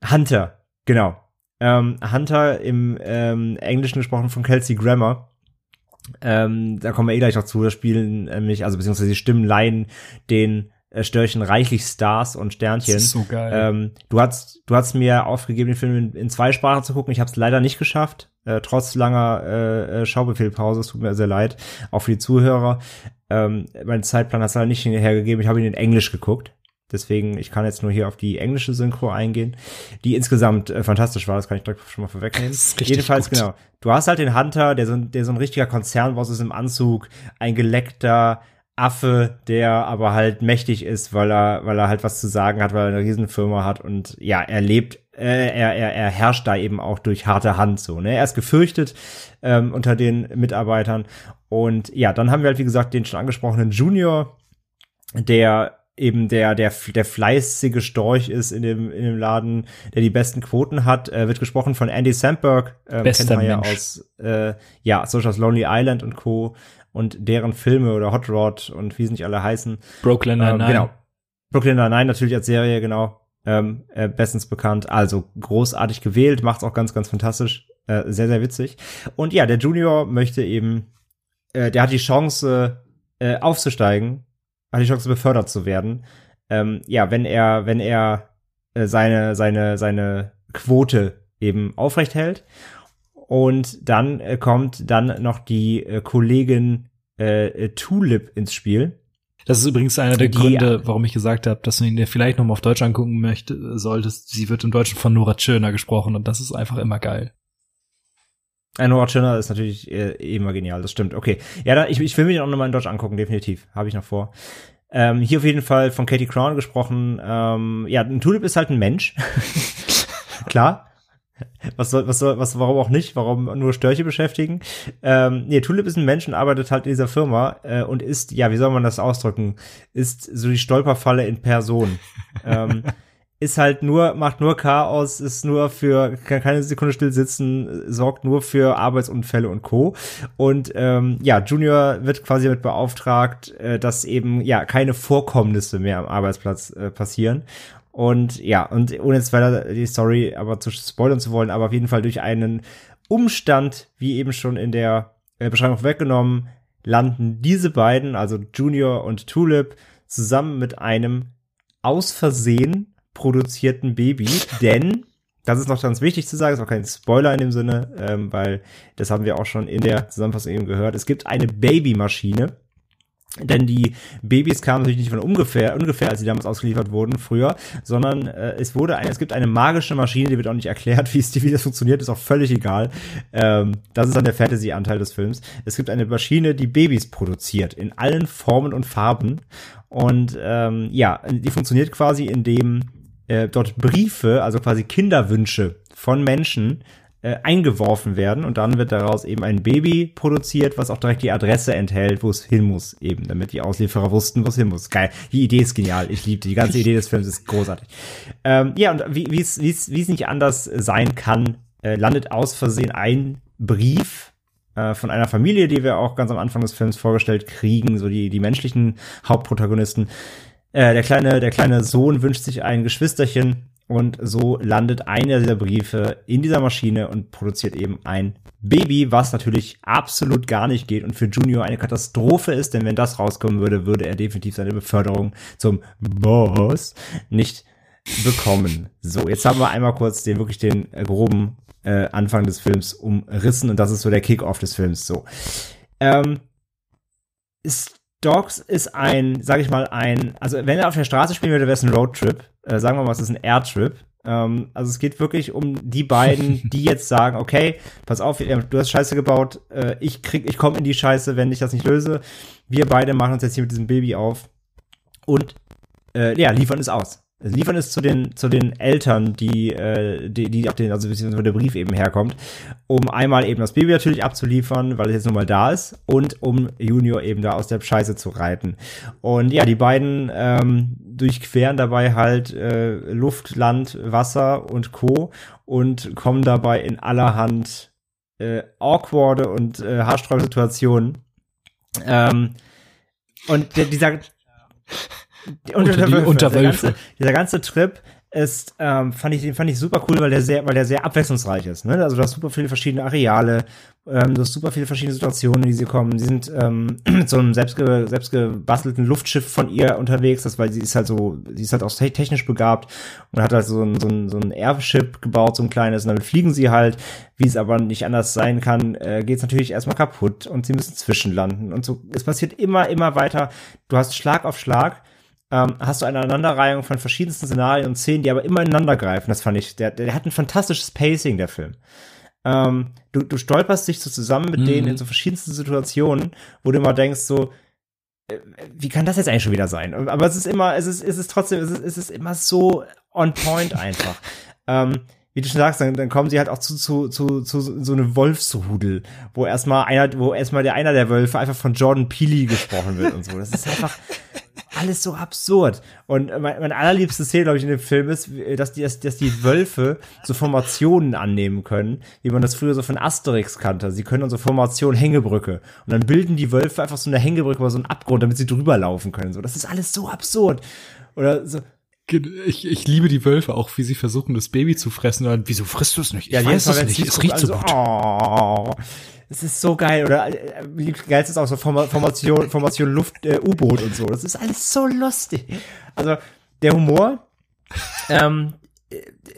Hunter, genau. Ähm, Hunter im ähm, Englischen gesprochen von Kelsey Grammer. Ähm, da kommen wir eh gleich noch zu. Das spielen nämlich, also beziehungsweise die Stimmen leihen den äh, Störchen reichlich Stars und Sternchen. Das ist so geil. Ähm, du hast, du hast mir aufgegeben, den Film in, in zwei Sprachen zu gucken. Ich habe es leider nicht geschafft, äh, trotz langer äh, äh, Schaubefehlpause. Es tut mir sehr leid, auch für die Zuhörer. Ähm, mein Zeitplan hat es leider nicht hergegeben. Ich habe ihn in Englisch geguckt. Deswegen, ich kann jetzt nur hier auf die englische Synchro eingehen, die insgesamt äh, fantastisch war, das kann ich direkt schon mal vorwegnehmen. Jedenfalls, gut. genau. Du hast halt den Hunter, der so, der so ein richtiger Konzernboss ist im Anzug, ein geleckter Affe, der aber halt mächtig ist, weil er, weil er halt was zu sagen hat, weil er eine Riesenfirma hat und ja, er lebt, äh, er, er, er herrscht da eben auch durch harte Hand so, ne? Er ist gefürchtet ähm, unter den Mitarbeitern und ja, dann haben wir halt, wie gesagt, den schon angesprochenen Junior, der eben der, der, der fleißige Storch ist in dem, in dem Laden, der die besten Quoten hat, äh, wird gesprochen von Andy Samberg, ähm, kennt man ja aus, äh, ja, so aus Lonely Island und Co. und deren Filme oder Hot Rod und wie sie nicht alle heißen. Brooklyn Nine-Nine. Ähm, genau. Brooklyn Nine-Nine natürlich als Serie, genau. Ähm, äh, bestens bekannt. Also großartig gewählt, macht's auch ganz, ganz fantastisch. Äh, sehr, sehr witzig. Und ja, der Junior möchte eben, äh, der hat die Chance, äh, aufzusteigen hat die Chance, befördert zu werden. ähm, ja, wenn er, wenn er äh, seine, seine, seine Quote eben aufrecht hält. Und dann äh, kommt dann noch die äh, Kollegin äh, Tulip ins Spiel. Das ist übrigens einer der Die- Gründe, warum ich gesagt habe, dass du ihn dir vielleicht noch mal auf Deutsch angucken möchte, solltest. Sie wird im Deutschen von Nora Tschirner gesprochen und das ist einfach immer geil. Äh, Nora Tschirner ist natürlich äh, immer genial, das stimmt. Okay. Ja, dann, ich, ich will mir den auch nochmal in Deutsch angucken, definitiv. Habe ich noch vor. Ähm, hier auf jeden Fall von Katie Crown gesprochen. Ähm, ja, ein Tulip ist halt ein Mensch. Klar. Was soll, was soll, was, warum auch nicht? Warum nur Störche beschäftigen? Ähm, nee, Tulip ist ein Mensch und arbeitet halt in dieser Firma äh, und ist, ja, wie soll man das ausdrücken? Ist so die Stolperfalle in Person. ähm, ist halt nur, macht nur Chaos, ist nur für, kann keine Sekunde still sitzen, sorgt nur für Arbeitsunfälle und Co. Und ähm, ja, Junior wird quasi damit beauftragt, äh, dass eben ja keine Vorkommnisse mehr am Arbeitsplatz äh, passieren. Und ja, und ohne jetzt weiter die Story aber zu spoilern zu wollen, aber auf jeden Fall durch einen Umstand, wie eben schon in der äh, Beschreibung weggenommen, landen diese beiden, also Junior und Tulip, zusammen mit einem aus Versehen produzierten Baby, denn das ist noch ganz wichtig zu sagen, ist auch kein Spoiler in dem Sinne, ähm, weil das haben wir auch schon in der Zusammenfassung eben gehört. Es gibt eine Babymaschine, denn die Babys kamen natürlich nicht von ungefähr, ungefähr, als sie damals ausgeliefert wurden, früher, sondern äh, es wurde eine, es gibt eine magische Maschine, die wird auch nicht erklärt, wie es wie das funktioniert, ist auch völlig egal. Ähm, das ist dann der Fantasy-Anteil des Films. Es gibt eine Maschine, die Babys produziert, in allen Formen und Farben. Und ähm, ja, die funktioniert quasi, indem äh, dort Briefe, also quasi Kinderwünsche von Menschen äh, eingeworfen werden und dann wird daraus eben ein Baby produziert, was auch direkt die Adresse enthält, wo es hin muss, eben, damit die Auslieferer wussten, wo es hin muss. Geil. Die Idee ist genial. Ich liebe die. Ganze Idee des Films ist großartig. Ähm, ja, und wie es nicht anders sein kann, äh, landet aus Versehen ein Brief äh, von einer Familie, die wir auch ganz am Anfang des Films vorgestellt kriegen, so die die menschlichen Hauptprotagonisten. Äh, der kleine der kleine Sohn wünscht sich ein Geschwisterchen und so landet einer dieser Briefe in dieser Maschine und produziert eben ein Baby, was natürlich absolut gar nicht geht und für Junior eine Katastrophe ist, denn wenn das rauskommen würde, würde er definitiv seine Beförderung zum Boss nicht bekommen. So, jetzt haben wir einmal kurz den wirklich den groben äh, Anfang des Films umrissen und das ist so der Kick-off des Films. So, ähm, Dogs ist ein, sag ich mal, ein, also wenn er auf der Straße spielen würde, wäre es ein Roadtrip. Äh, sagen wir mal, es ist ein Airtrip. Ähm, also es geht wirklich um die beiden, die jetzt sagen, okay, pass auf, du hast Scheiße gebaut, äh, ich krieg, ich komme in die Scheiße, wenn ich das nicht löse. Wir beide machen uns jetzt hier mit diesem Baby auf und äh, ja, liefern es aus. Liefern es zu den zu den Eltern, die äh, die die auf den also beziehungsweise der Brief eben herkommt, um einmal eben das Baby natürlich abzuliefern, weil es jetzt nun mal da ist und um Junior eben da aus der Scheiße zu reiten. Und ja, die beiden ähm, durchqueren dabei halt äh, Luft, Land, Wasser und Co. und kommen dabei in allerhand äh, awkwarde und äh, haarsträubende Situationen. Ähm, und der, dieser die unter, die Unterwölfe. Dieser ganze, dieser ganze Trip ist, ähm, fand ich, den fand ich super cool, weil der sehr, weil der sehr abwechslungsreich ist. Ne? Also du hast super viele verschiedene Areale, ähm, du hast super viele verschiedene Situationen, in die sie kommen. Sie sind ähm, mit so einem selbstge, selbstgebastelten Luftschiff von ihr unterwegs, das, weil sie ist halt so, sie ist halt auch technisch begabt und hat halt so ein, so ein, so ein Airship gebaut, so ein kleines, und damit fliegen sie halt, wie es aber nicht anders sein kann, äh, geht es natürlich erstmal kaputt und sie müssen zwischenlanden und so. Es passiert immer, immer weiter. Du hast Schlag auf Schlag ähm, hast du eine Aneinanderreihung von verschiedensten Szenarien und Szenen, die aber immer ineinander greifen. Das fand ich, der, der hat ein fantastisches Pacing, der Film. Ähm, du, du stolperst dich so zusammen mit mhm. denen in so verschiedensten Situationen, wo du immer denkst, so, äh, wie kann das jetzt eigentlich schon wieder sein? Aber es ist immer, es ist, es ist trotzdem, es ist, es ist immer so on point einfach. ähm, wie du schon sagst, dann, dann kommen sie halt auch zu, zu, zu, zu so eine Wolfsrudel, wo erstmal einer, wo erstmal der einer der Wölfe einfach von Jordan Peele gesprochen wird und so. Das ist einfach alles so absurd. Und mein, mein allerliebste Szene, glaube ich, in dem Film ist, dass die, dass, dass die Wölfe so Formationen annehmen können, wie man das früher so von Asterix kannte. Sie können unsere Formation Hängebrücke. Und dann bilden die Wölfe einfach so eine Hängebrücke über so einen Abgrund, damit sie drüber laufen können. So, das ist alles so absurd. Oder so, ich, ich liebe die Wölfe auch, wie sie versuchen, das Baby zu fressen. Und wieso frisst du es nicht? Ich ja, weiß es nicht. Es riecht so also, gut. Oh, es ist so geil. Oder äh, geil ist auch so Formation, Formation Luft, äh, U-Boot und so. Das ist alles so lustig. Also der Humor, ähm,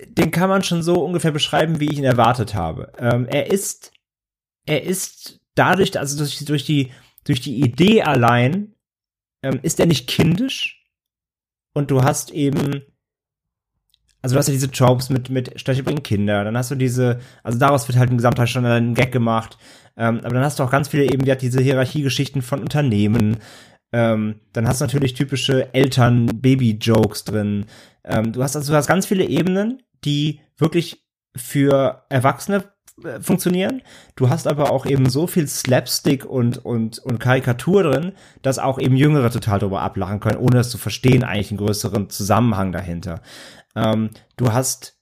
den kann man schon so ungefähr beschreiben, wie ich ihn erwartet habe. Ähm, er ist, er ist dadurch, also durch, durch die, durch die Idee allein, ähm, ist er nicht kindisch. Und du hast eben, also du hast ja diese Tropes mit, mit Steche bringen Kinder, dann hast du diese, also daraus wird halt im Gesamtteil schon ein Gag gemacht, ähm, aber dann hast du auch ganz viele eben, hat diese Hierarchiegeschichten von Unternehmen, ähm, dann hast du natürlich typische Eltern-Baby-Jokes drin. Ähm, du hast also du hast ganz viele Ebenen, die wirklich für Erwachsene funktionieren. Du hast aber auch eben so viel Slapstick und, und, und Karikatur drin, dass auch eben Jüngere total drüber ablachen können, ohne es zu verstehen, eigentlich einen größeren Zusammenhang dahinter. Ähm, du hast,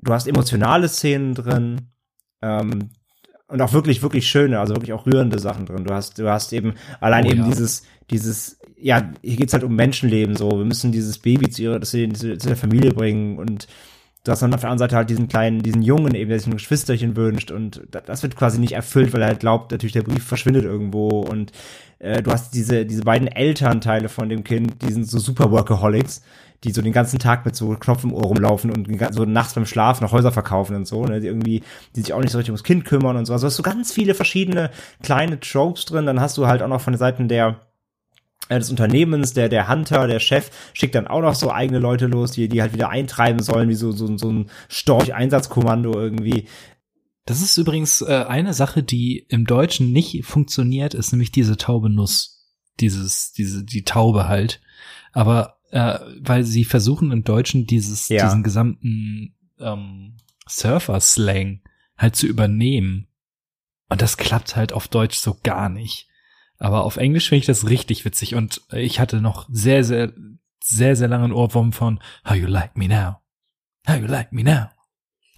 du hast emotionale Szenen drin, ähm, und auch wirklich, wirklich schöne, also wirklich auch rührende Sachen drin. Du hast, du hast eben allein oh, eben ja. dieses, dieses, ja, hier geht's halt um Menschenleben so. Wir müssen dieses Baby zu ihrer, zu, zu der Familie bringen und du hast dann auf der anderen Seite halt diesen kleinen, diesen Jungen eben, der sich ein Geschwisterchen wünscht und das wird quasi nicht erfüllt, weil er halt glaubt, natürlich der Brief verschwindet irgendwo und äh, du hast diese, diese beiden Elternteile von dem Kind, die sind so super Workaholics die so den ganzen Tag mit so Knopf im Ohr rumlaufen und so nachts beim Schlafen noch Häuser verkaufen und so, ne, die irgendwie, die sich auch nicht so richtig ums Kind kümmern und so. Also hast du ganz viele verschiedene kleine Tropes drin, dann hast du halt auch noch von den Seiten der des Unternehmens, der, der Hunter, der Chef, schickt dann auch noch so eigene Leute los, die, die halt wieder eintreiben sollen, wie so, so, so ein Storch-Einsatzkommando irgendwie. Das ist übrigens äh, eine Sache, die im Deutschen nicht funktioniert, ist nämlich diese taube Nuss. Dieses, diese, die Taube halt. Aber äh, weil sie versuchen im Deutschen dieses, ja. diesen gesamten ähm, Surfer-Slang halt zu übernehmen. Und das klappt halt auf Deutsch so gar nicht. Aber auf Englisch finde ich das richtig witzig und ich hatte noch sehr, sehr, sehr, sehr langen Ohrwurm von How you like me now? How you like me now?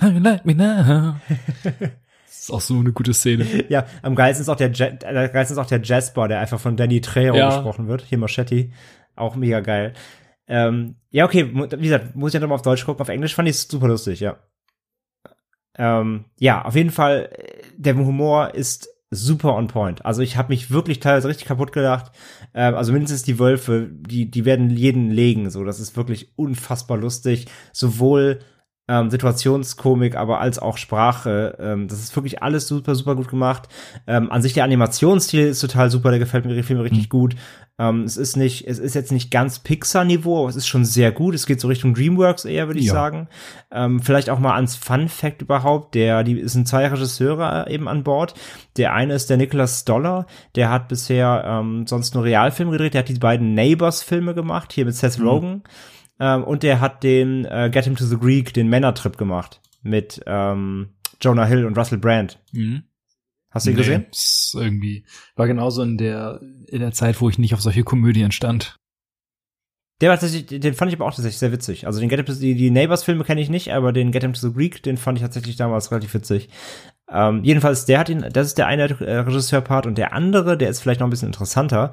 How you like me now? das ist auch so eine gute Szene. Ja, am geilsten ist auch der, ja am geilsten ist auch der Jasper, der einfach von Danny Trejo ja. gesprochen wird. Hier Moschetti. Auch mega geil. Ähm, ja, okay, wie gesagt, muss ich ja nochmal auf Deutsch gucken. Auf Englisch fand ich es super lustig, ja. Ähm, ja, auf jeden Fall, äh, der Humor ist super on point. Also ich habe mich wirklich teilweise richtig kaputt gedacht. Ähm, also mindestens die Wölfe, die, die werden jeden legen. So, das ist wirklich unfassbar lustig. Sowohl ähm, Situationskomik, aber als auch Sprache. Ähm, das ist wirklich alles super, super gut gemacht. Ähm, an sich der Animationsstil ist total super, der gefällt mir, gefällt mir richtig mhm. gut. Ähm, es ist nicht, es ist jetzt nicht ganz Pixar-Niveau, aber es ist schon sehr gut. Es geht so Richtung DreamWorks eher, würde ich ja. sagen. Ähm, vielleicht auch mal ans Fun Fact überhaupt. Der, die sind zwei Regisseure eben an Bord. Der eine ist der Nicholas Stoller, der hat bisher ähm, sonst nur Realfilme gedreht. Der hat die beiden Neighbors-Filme gemacht, hier mit Seth mhm. Ähm, und der hat den äh, Get Him to the Greek, den Männertrip gemacht mit ähm, Jonah Hill und Russell Brand. Mhm. Hast du ihn nee, gesehen? Irgendwie war genauso in der in der Zeit, wo ich nicht auf solche Komödien stand. Der war tatsächlich, den fand ich aber auch tatsächlich sehr witzig. Also den Get Him to die, die Neighbors-Filme kenne ich nicht, aber den Get Him to the Greek, den fand ich tatsächlich damals relativ witzig. Ähm, jedenfalls, der hat ihn, das ist der eine äh, Regisseur-Part und der andere, der ist vielleicht noch ein bisschen interessanter.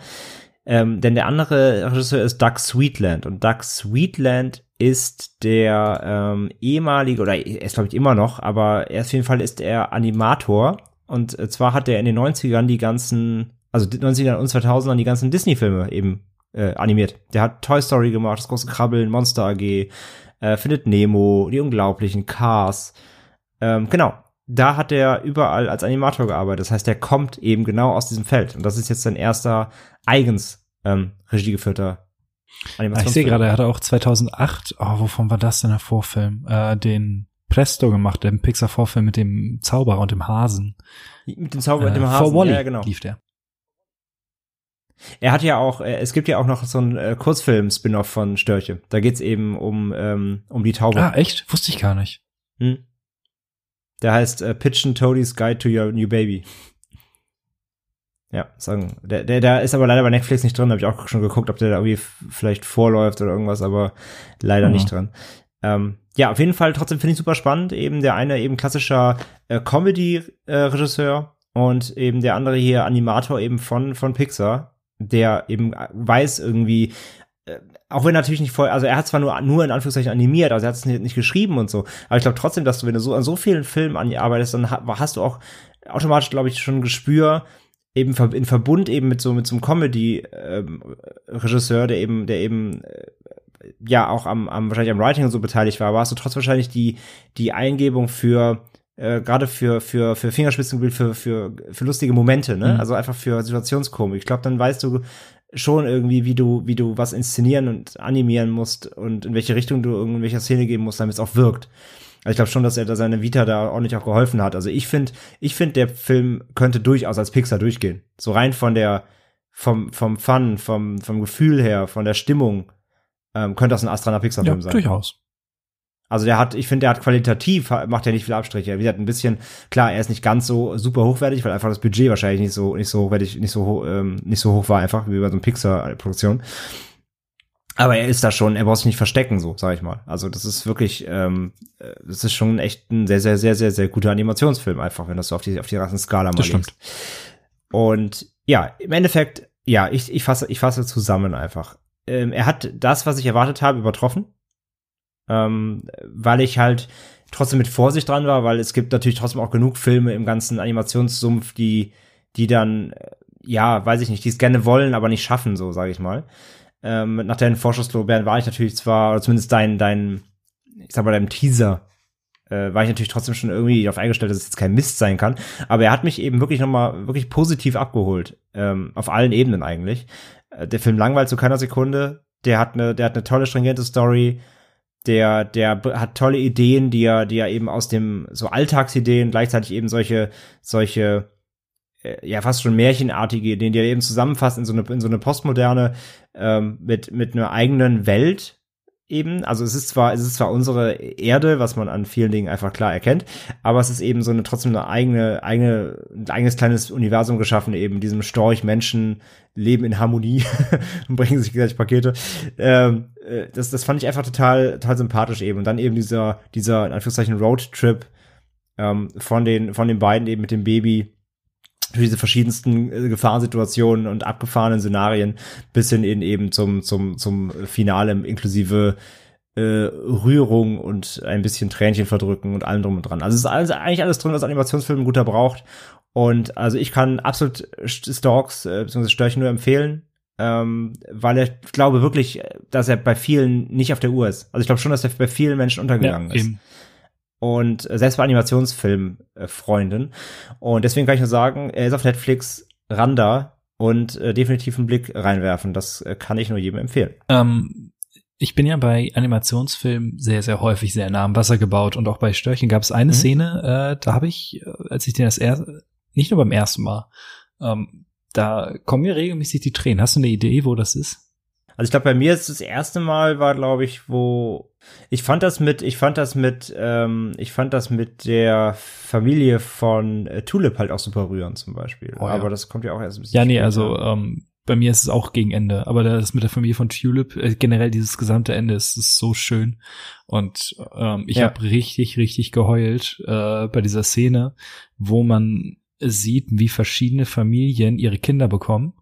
Ähm, denn der andere Regisseur ist Doug Sweetland und Doug Sweetland ist der ähm, ehemalige, oder er ist glaube ich immer noch, aber er auf jeden Fall ist er Animator und äh, zwar hat er in den 90ern die ganzen, also 90ern und 2000ern die ganzen Disney-Filme eben äh, animiert. Der hat Toy Story gemacht, das große Krabbeln, Monster AG, äh, Findet Nemo, Die Unglaublichen, Cars. Ähm, genau, da hat er überall als Animator gearbeitet. Das heißt, er kommt eben genau aus diesem Feld. Und das ist jetzt sein erster eigens ähm, Regie geführter Animationsfilm. Ich sehe gerade, er hatte auch 2008, oh, wovon war das denn der Vorfilm? Äh, den Presto gemacht, den Pixar-Vorfilm mit dem Zauberer und dem Hasen. Mit dem Zauberer und dem äh, Hasen, For Wally ja, genau. lief der. Er hat ja auch, äh, es gibt ja auch noch so einen äh, Kurzfilm-Spin-off von Störche. Da geht's eben um, ähm, um die Taube. Ah, echt? Wusste ich gar nicht. Hm. Der heißt äh, Pigeon Toadie's Guide to Your New Baby. Ja, sagen. Der, der, der ist aber leider bei Netflix nicht drin, habe ich auch schon geguckt, ob der da irgendwie vielleicht vorläuft oder irgendwas, aber leider mhm. nicht drin. Ähm, ja, auf jeden Fall trotzdem finde ich super spannend. Eben der eine eben klassischer äh, Comedy-Regisseur äh, und eben der andere hier Animator eben von, von Pixar, der eben weiß irgendwie, äh, auch wenn natürlich nicht voll, also er hat zwar nur, nur in Anführungszeichen animiert, also er hat es nicht, nicht geschrieben und so, aber ich glaube trotzdem, dass du, wenn du so an so vielen Filmen arbeitest, dann hast du auch automatisch, glaube ich, schon ein Gespür, eben in Verbund eben mit so mit so einem Comedy-Regisseur, ähm, der eben, der eben äh, ja auch am, am wahrscheinlich am Writing und so beteiligt war, aber hast du trotzdem wahrscheinlich die, die Eingebung für äh, gerade für, für, für Fingerspitzengebiet, für, für, für lustige Momente, ne? Mhm. Also einfach für Situationskomik. Ich glaube, dann weißt du schon irgendwie, wie du, wie du was inszenieren und animieren musst und in welche Richtung du irgendwelcher Szene geben musst, damit es auch wirkt. Also ich glaube schon, dass er da seine Vita da ordentlich auch geholfen hat. Also ich finde, ich finde, der Film könnte durchaus als Pixar durchgehen. So rein von der, vom, vom Fun, vom, vom Gefühl her, von der Stimmung, ähm, könnte das ein Astraner Pixar-Film ja, sein. durchaus. Also der hat, ich finde, der hat qualitativ, macht ja nicht viel Abstriche. Wie gesagt, ein bisschen, klar, er ist nicht ganz so super hochwertig, weil einfach das Budget wahrscheinlich nicht so, nicht so hochwertig, nicht so, ähm, nicht so hoch war, einfach wie bei so einer Pixar-Produktion. Aber er ist da schon, er braucht sich nicht verstecken, so, sag ich mal. Also das ist wirklich, ähm, das ist schon echt ein sehr, sehr, sehr, sehr, sehr guter Animationsfilm, einfach, wenn das so auf die, auf die Rassenskala mal das stimmt. Und ja, im Endeffekt, ja, ich, ich fasse, ich fasse zusammen einfach. Ähm, er hat das, was ich erwartet habe, übertroffen ähm, weil ich halt trotzdem mit Vorsicht dran war, weil es gibt natürlich trotzdem auch genug Filme im ganzen Animationssumpf, die, die dann, äh, ja, weiß ich nicht, die es gerne wollen, aber nicht schaffen, so sage ich mal. Ähm, nach deinen Vorschusslorbeeren war ich natürlich zwar, oder zumindest dein, dein, ich sag mal, deinem Teaser, äh, war ich natürlich trotzdem schon irgendwie darauf eingestellt, dass es jetzt kein Mist sein kann. Aber er hat mich eben wirklich nochmal wirklich positiv abgeholt. Ähm, auf allen Ebenen eigentlich. Äh, der Film langweilt zu keiner Sekunde. Der hat eine, der hat eine tolle, stringente Story der, der hat tolle Ideen, die er, die er eben aus dem, so Alltagsideen, gleichzeitig eben solche, solche, äh, ja, fast schon märchenartige Ideen, die er eben zusammenfasst in so eine, in so eine Postmoderne, ähm, mit, mit einer eigenen Welt, eben, also es ist zwar, es ist zwar unsere Erde, was man an vielen Dingen einfach klar erkennt, aber es ist eben so eine trotzdem eine eigene, eigene, ein eigenes kleines Universum geschaffen, eben diesem Storch Menschen leben in Harmonie und bringen sich gleich Pakete. Ähm, äh, das, das fand ich einfach total, total sympathisch eben. Und dann eben dieser, dieser, in Anführungszeichen, Roadtrip ähm, von den, von den beiden eben mit dem Baby für diese verschiedensten äh, Gefahrensituationen und abgefahrenen Szenarien bis hin in eben zum, zum, zum Finale inklusive äh, Rührung und ein bisschen Tränchen verdrücken und allem drum und dran. Also es ist alles, eigentlich alles drin, was Animationsfilm guter braucht. Und also ich kann absolut Stalks äh, bzw. Störchen nur empfehlen, ähm, weil ich glaube wirklich, dass er bei vielen nicht auf der Uhr ist. Also ich glaube schon, dass er bei vielen Menschen untergegangen ja, ist. Eben und äh, selbst bei Animationsfilm-Freunden. und deswegen kann ich nur sagen, er ist auf Netflix Randa und äh, definitiv einen Blick reinwerfen. Das äh, kann ich nur jedem empfehlen. Ähm, ich bin ja bei Animationsfilmen sehr, sehr häufig sehr nah am Wasser gebaut und auch bei Störchen gab es eine mhm. Szene, äh, da habe ich, äh, als ich den das erste, nicht nur beim ersten Mal, ähm, da kommen mir regelmäßig die Tränen. Hast du eine Idee, wo das ist? Also ich glaube, bei mir ist das erste Mal war, glaube ich, wo ich fand das mit, ich fand das mit, ähm, ich fand das mit der Familie von äh, Tulip halt auch super rührend zum Beispiel. Oh, ja. Aber das kommt ja auch erst ein bisschen. Ja, nee, also ähm, bei mir ist es auch gegen Ende, aber das mit der Familie von Tulip, äh, generell dieses gesamte Ende ist, ist so schön. Und ähm, ich ja. habe richtig, richtig geheult äh, bei dieser Szene, wo man sieht, wie verschiedene Familien ihre Kinder bekommen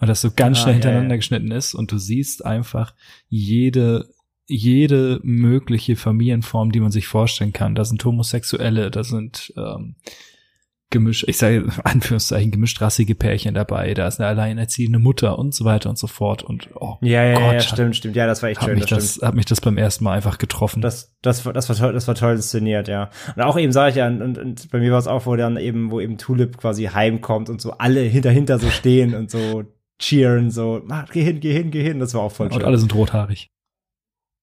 und das so ganz ah, schnell hintereinander ja, ja. geschnitten ist und du siehst einfach jede jede mögliche Familienform, die man sich vorstellen kann. Da sind Homosexuelle, da sind ähm, gemischt, ich sage Anführungszeichen gemischtrassige Pärchen dabei, da ist eine alleinerziehende Mutter und so weiter und so fort. Und oh ja ja, Gott, ja stimmt stimmt. Ja das war echt schön mich das, das hat mich das beim ersten Mal einfach getroffen. Das das war das war toll das war toll inszeniert ja. Und auch eben sage ich ja und, und bei mir war es auch wo dann eben wo eben Tulip quasi heimkommt und so alle hinter hinter so stehen und so cheeren, so, mach, geh hin, geh hin, geh hin. Das war auch voll schön. Und alle sind rothaarig.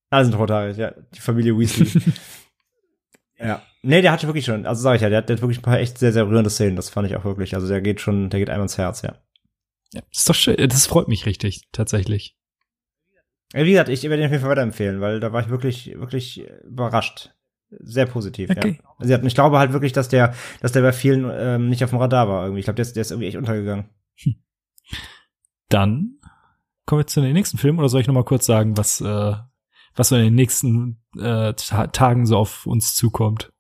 Alle sind rothaarig, ja. Die Familie Weasley. ja. Nee, der hatte wirklich schon, also sag ich ja, der hat, der hat wirklich ein paar echt sehr, sehr rührende Szenen. Das fand ich auch wirklich. Also der geht schon, der geht einem ins Herz, ja. Ja, das ist doch schön. Das freut mich richtig, tatsächlich. Wie gesagt, ich werde ihn auf jeden Fall weiterempfehlen, weil da war ich wirklich, wirklich überrascht. Sehr positiv, okay. ja. Also, ich glaube halt wirklich, dass der, dass der bei vielen ähm, nicht auf dem Radar war irgendwie. Ich glaube, der ist, der ist irgendwie echt untergegangen. Hm. Dann kommen wir zu den nächsten Film oder soll ich noch mal kurz sagen, was äh, was so in den nächsten äh, Tagen so auf uns zukommt?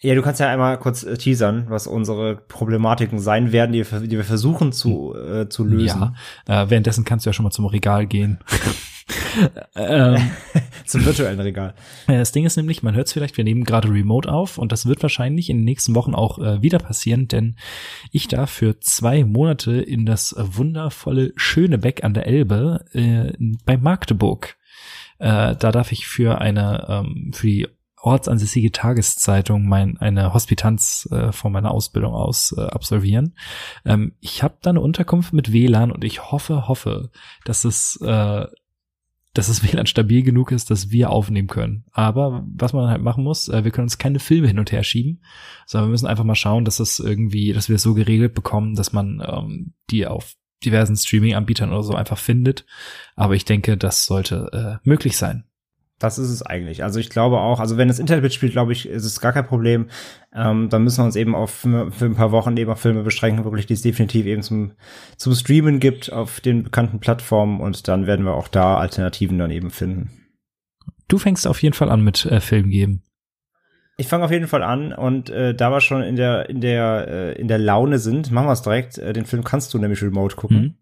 Ja, du kannst ja einmal kurz äh, teasern, was unsere Problematiken sein werden, die wir, die wir versuchen zu, äh, zu lösen. Ja, äh, währenddessen kannst du ja schon mal zum Regal gehen. ähm, Zum virtuellen Regal. Das Ding ist nämlich, man hört es vielleicht, wir nehmen gerade remote auf und das wird wahrscheinlich in den nächsten Wochen auch äh, wieder passieren, denn ich darf für zwei Monate in das wundervolle Schönebeck an der Elbe äh, bei Magdeburg. Äh, da darf ich für eine, ähm, für die ortsansässige Tageszeitung mein, eine Hospitanz äh, von meiner Ausbildung aus äh, absolvieren. Ähm, ich habe da eine Unterkunft mit WLAN und ich hoffe, hoffe, dass es äh, dass das WLAN stabil genug ist, dass wir aufnehmen können. Aber was man halt machen muss, äh, wir können uns keine Filme hin und her schieben, sondern wir müssen einfach mal schauen, dass das irgendwie, dass wir es so geregelt bekommen, dass man ähm, die auf diversen Streaming-Anbietern oder so einfach findet. Aber ich denke, das sollte äh, möglich sein. Das ist es eigentlich. Also ich glaube auch, also wenn das Internet mitspielt, glaube ich, ist es gar kein Problem. Ähm, dann müssen wir uns eben auf für, ein paar Wochen eben auf Filme beschränken, wirklich, die es definitiv eben zum, zum Streamen gibt auf den bekannten Plattformen und dann werden wir auch da Alternativen dann eben finden. Du fängst auf jeden Fall an mit äh, Film geben. Ich fange auf jeden Fall an und äh, da wir schon in der in der äh, in der Laune sind, machen wir es direkt. Äh, den Film kannst du nämlich remote gucken. Mhm.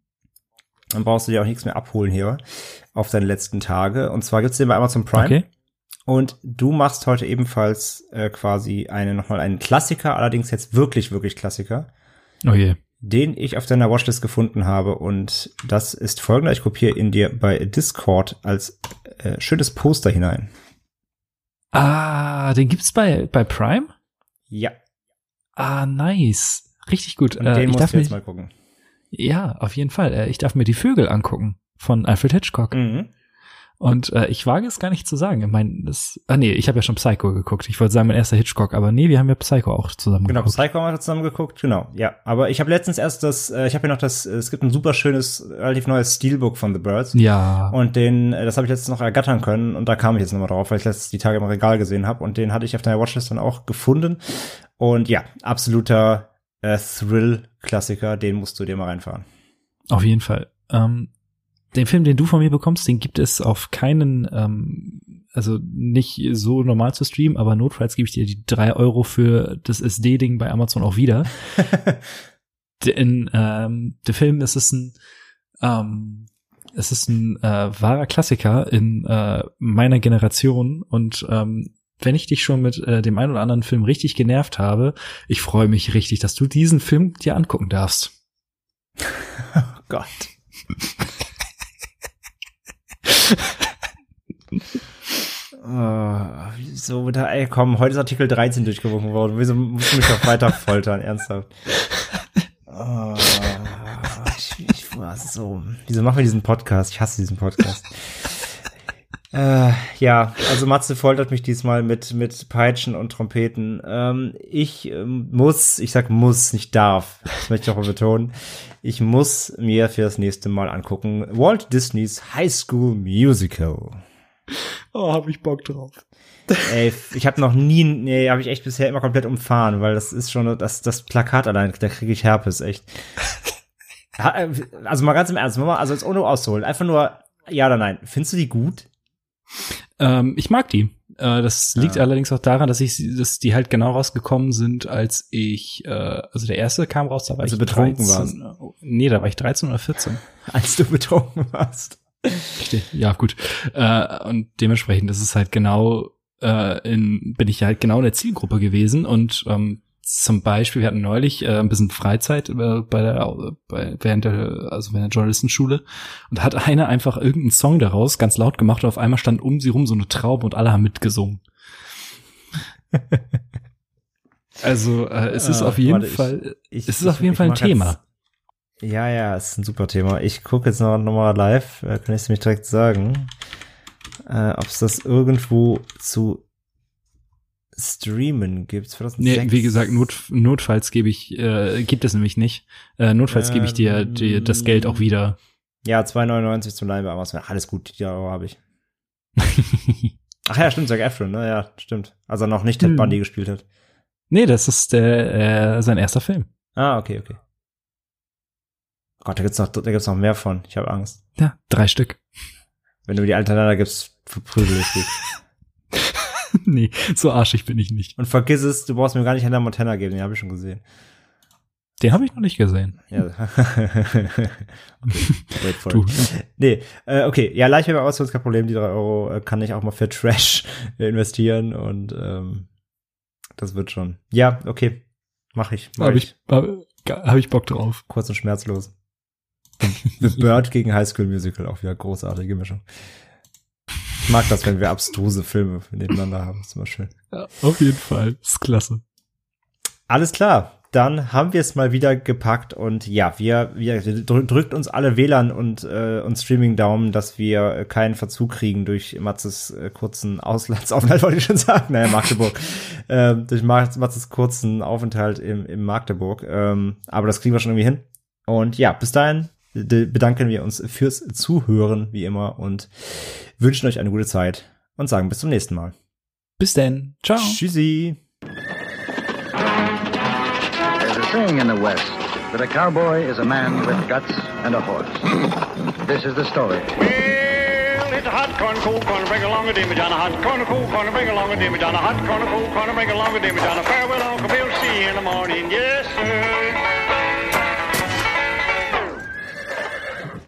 Dann brauchst du dir auch nichts mehr abholen hier auf deine letzten Tage. Und zwar gibt's den bei Amazon Prime. Okay. Und du machst heute ebenfalls äh, quasi eine nochmal einen Klassiker, allerdings jetzt wirklich, wirklich Klassiker, Oh je. den ich auf deiner Watchlist gefunden habe. Und das ist folgender. Ich kopiere ihn dir bei Discord als äh, schönes Poster hinein. Ah, den gibt's bei, bei Prime? Ja, Ah, nice. Richtig gut. und Äh, den ich musst darf du jetzt mal gucken. ja, auf jeden Fall. Äh, ich darf mir die Vögel angucken von Alfred Hitchcock. Mhm. Und äh, ich wage es gar nicht zu sagen. Ich meine, das. Ah nee, ich habe ja schon Psycho geguckt. Ich wollte sagen, mein erster Hitchcock, aber nee, wir haben ja Psycho auch zusammen Genau, geguckt. Psycho haben wir zusammen geguckt, genau, ja. Aber ich habe letztens erst das, äh, ich habe ja noch das, äh, es gibt ein super schönes, relativ neues Steelbook von The Birds. Ja. Und den, äh, das habe ich jetzt noch ergattern können und da kam ich jetzt nochmal drauf, weil ich letztes die Tage im Regal gesehen habe und den hatte ich auf deiner Watchlist dann auch gefunden. Und ja, absoluter äh, Thrill-Klassiker, den musst du dir mal reinfahren. Auf jeden Fall. Ähm, den Film, den du von mir bekommst, den gibt es auf keinen, ähm, also nicht so normal zu streamen, aber notfalls gebe ich dir die drei Euro für das SD-Ding bei Amazon auch wieder. Denn ähm, der Film, es ist ein, ähm, es ist ein äh, wahrer Klassiker in äh, meiner Generation und ähm, wenn ich dich schon mit äh, dem einen oder anderen Film richtig genervt habe, ich freue mich richtig, dass du diesen Film dir angucken darfst. Oh Gott. Oh, wieso da, ey, komm, heute ist Artikel 13 durchgewunken worden. Wieso musst du mich doch weiter foltern, ernsthaft? Oh, ich, ich war so. Wieso machen wir diesen Podcast? Ich hasse diesen Podcast. Äh, ja, also Matze foltert mich diesmal mit, mit Peitschen und Trompeten. Ähm, ich ähm, muss, ich sag muss, nicht darf, das möchte ich auch mal betonen, ich muss mir für das nächste Mal angucken Walt Disneys High School Musical. Oh, hab ich Bock drauf. Ey, ich habe noch nie, nee, habe ich echt bisher immer komplett umfahren, weil das ist schon das das Plakat allein, da kriege ich Herpes, echt. Äh, Also mal ganz im Ernst, mal, also jetzt ohne auszuholen, einfach nur ja oder nein. Findest du die gut? Ähm, ich mag die. Äh, das liegt Ja. allerdings auch daran, dass ich, sie- dass die halt genau rausgekommen sind, als ich, äh, also der erste kam raus, da war Als ich betrunken 13, oh, Nee, da war ich 13 oder 14. Als du betrunken warst. Ja, gut. Äh, und dementsprechend ist es halt genau, äh, in, bin ich halt genau in der Zielgruppe gewesen und ähm, zum Beispiel, wir hatten neulich äh, ein bisschen Freizeit äh, bei der, bei, während der, also während der Journalistenschule und da hat einer einfach irgendeinen Song daraus ganz laut gemacht und auf einmal stand um sie rum so eine Traube und alle haben mitgesungen. also äh, es ist Ah, auf jeden warte, ich- Fall, Ich, es ist auf jeden Fall ein Thema. Jetzt, ja, ja, es ist ein super Thema. Ich gucke jetzt noch, noch mal live, äh, kann ich es nämlich direkt sagen, äh, ob es das irgendwo zu streamen gibt. 2006. Nee, wie gesagt, Not, notfalls gebe ich, äh, gibt es nämlich nicht. Äh, notfalls gebe ich dir, dir das Geld auch wieder. Ja, 2,99 zum Leihen bei Amazon. Alles gut, die Euro habe ich. Ach ja, stimmt, Zac Efron, ne? Ja, stimmt. Also noch nicht Ted Hm. Bundy gespielt hat. nee, das ist der, äh, sein erster Film. Ah, okay, okay. Gott, da gibt's noch, da gibt's noch mehr von. Ich habe Angst. Ja, drei Stück. Wenn du mir die Alteinander gibst, verprügel ich dich. nee, so arschig bin ich nicht. Und vergiss es, du brauchst mir gar nicht Hannah Montana geben, den habe ich schon gesehen. Den habe ich noch nicht gesehen. Ja. okay, wait for it. Nee, äh, okay. Ja, Leiche aus, kein Problem. Die drei Euro äh, kann ich auch mal für Trash investieren und ähm, das wird schon. Ja, okay. Mach ich. Mach Habe ich, hab, hab ich Bock drauf. Kurz und schmerzlos. The Bird gegen High School Musical, auch wieder großartige Mischung. Ich mag das, wenn wir abstruse Filme nebeneinander haben. ist immer schön. Ja, auf jeden Fall. ist klasse. Alles klar. Dann haben wir es mal wieder gepackt und ja, wir, wir drückt uns alle WLAN und, äh, und Streaming-Daumen, dass wir keinen Verzug kriegen durch Matzes äh, kurzen Auslandsaufenthalt, wollte ich schon sagen. Naja, Magdeburg. ähm, durch Matzes kurzen Aufenthalt im, im Magdeburg. Ähm, aber das kriegen wir schon irgendwie hin. Und ja, bis dahin bedanken wir uns fürs Zuhören, wie immer, und wünschen euch eine gute Zeit und sagen bis zum nächsten Mal. Bis denn. Ciao. Tschüssi. There's a saying in the West that a cowboy is a man with guts and a horse. This is the story. Well, it's a hot corn, cool corn, bring along a dimmy John. A hot corn, cool corn, bring along a dimmy John. A hot corn, cool corn, bring along a dimmy John. A farewell, Uncle Bill, see you in the morning. Yes, sir.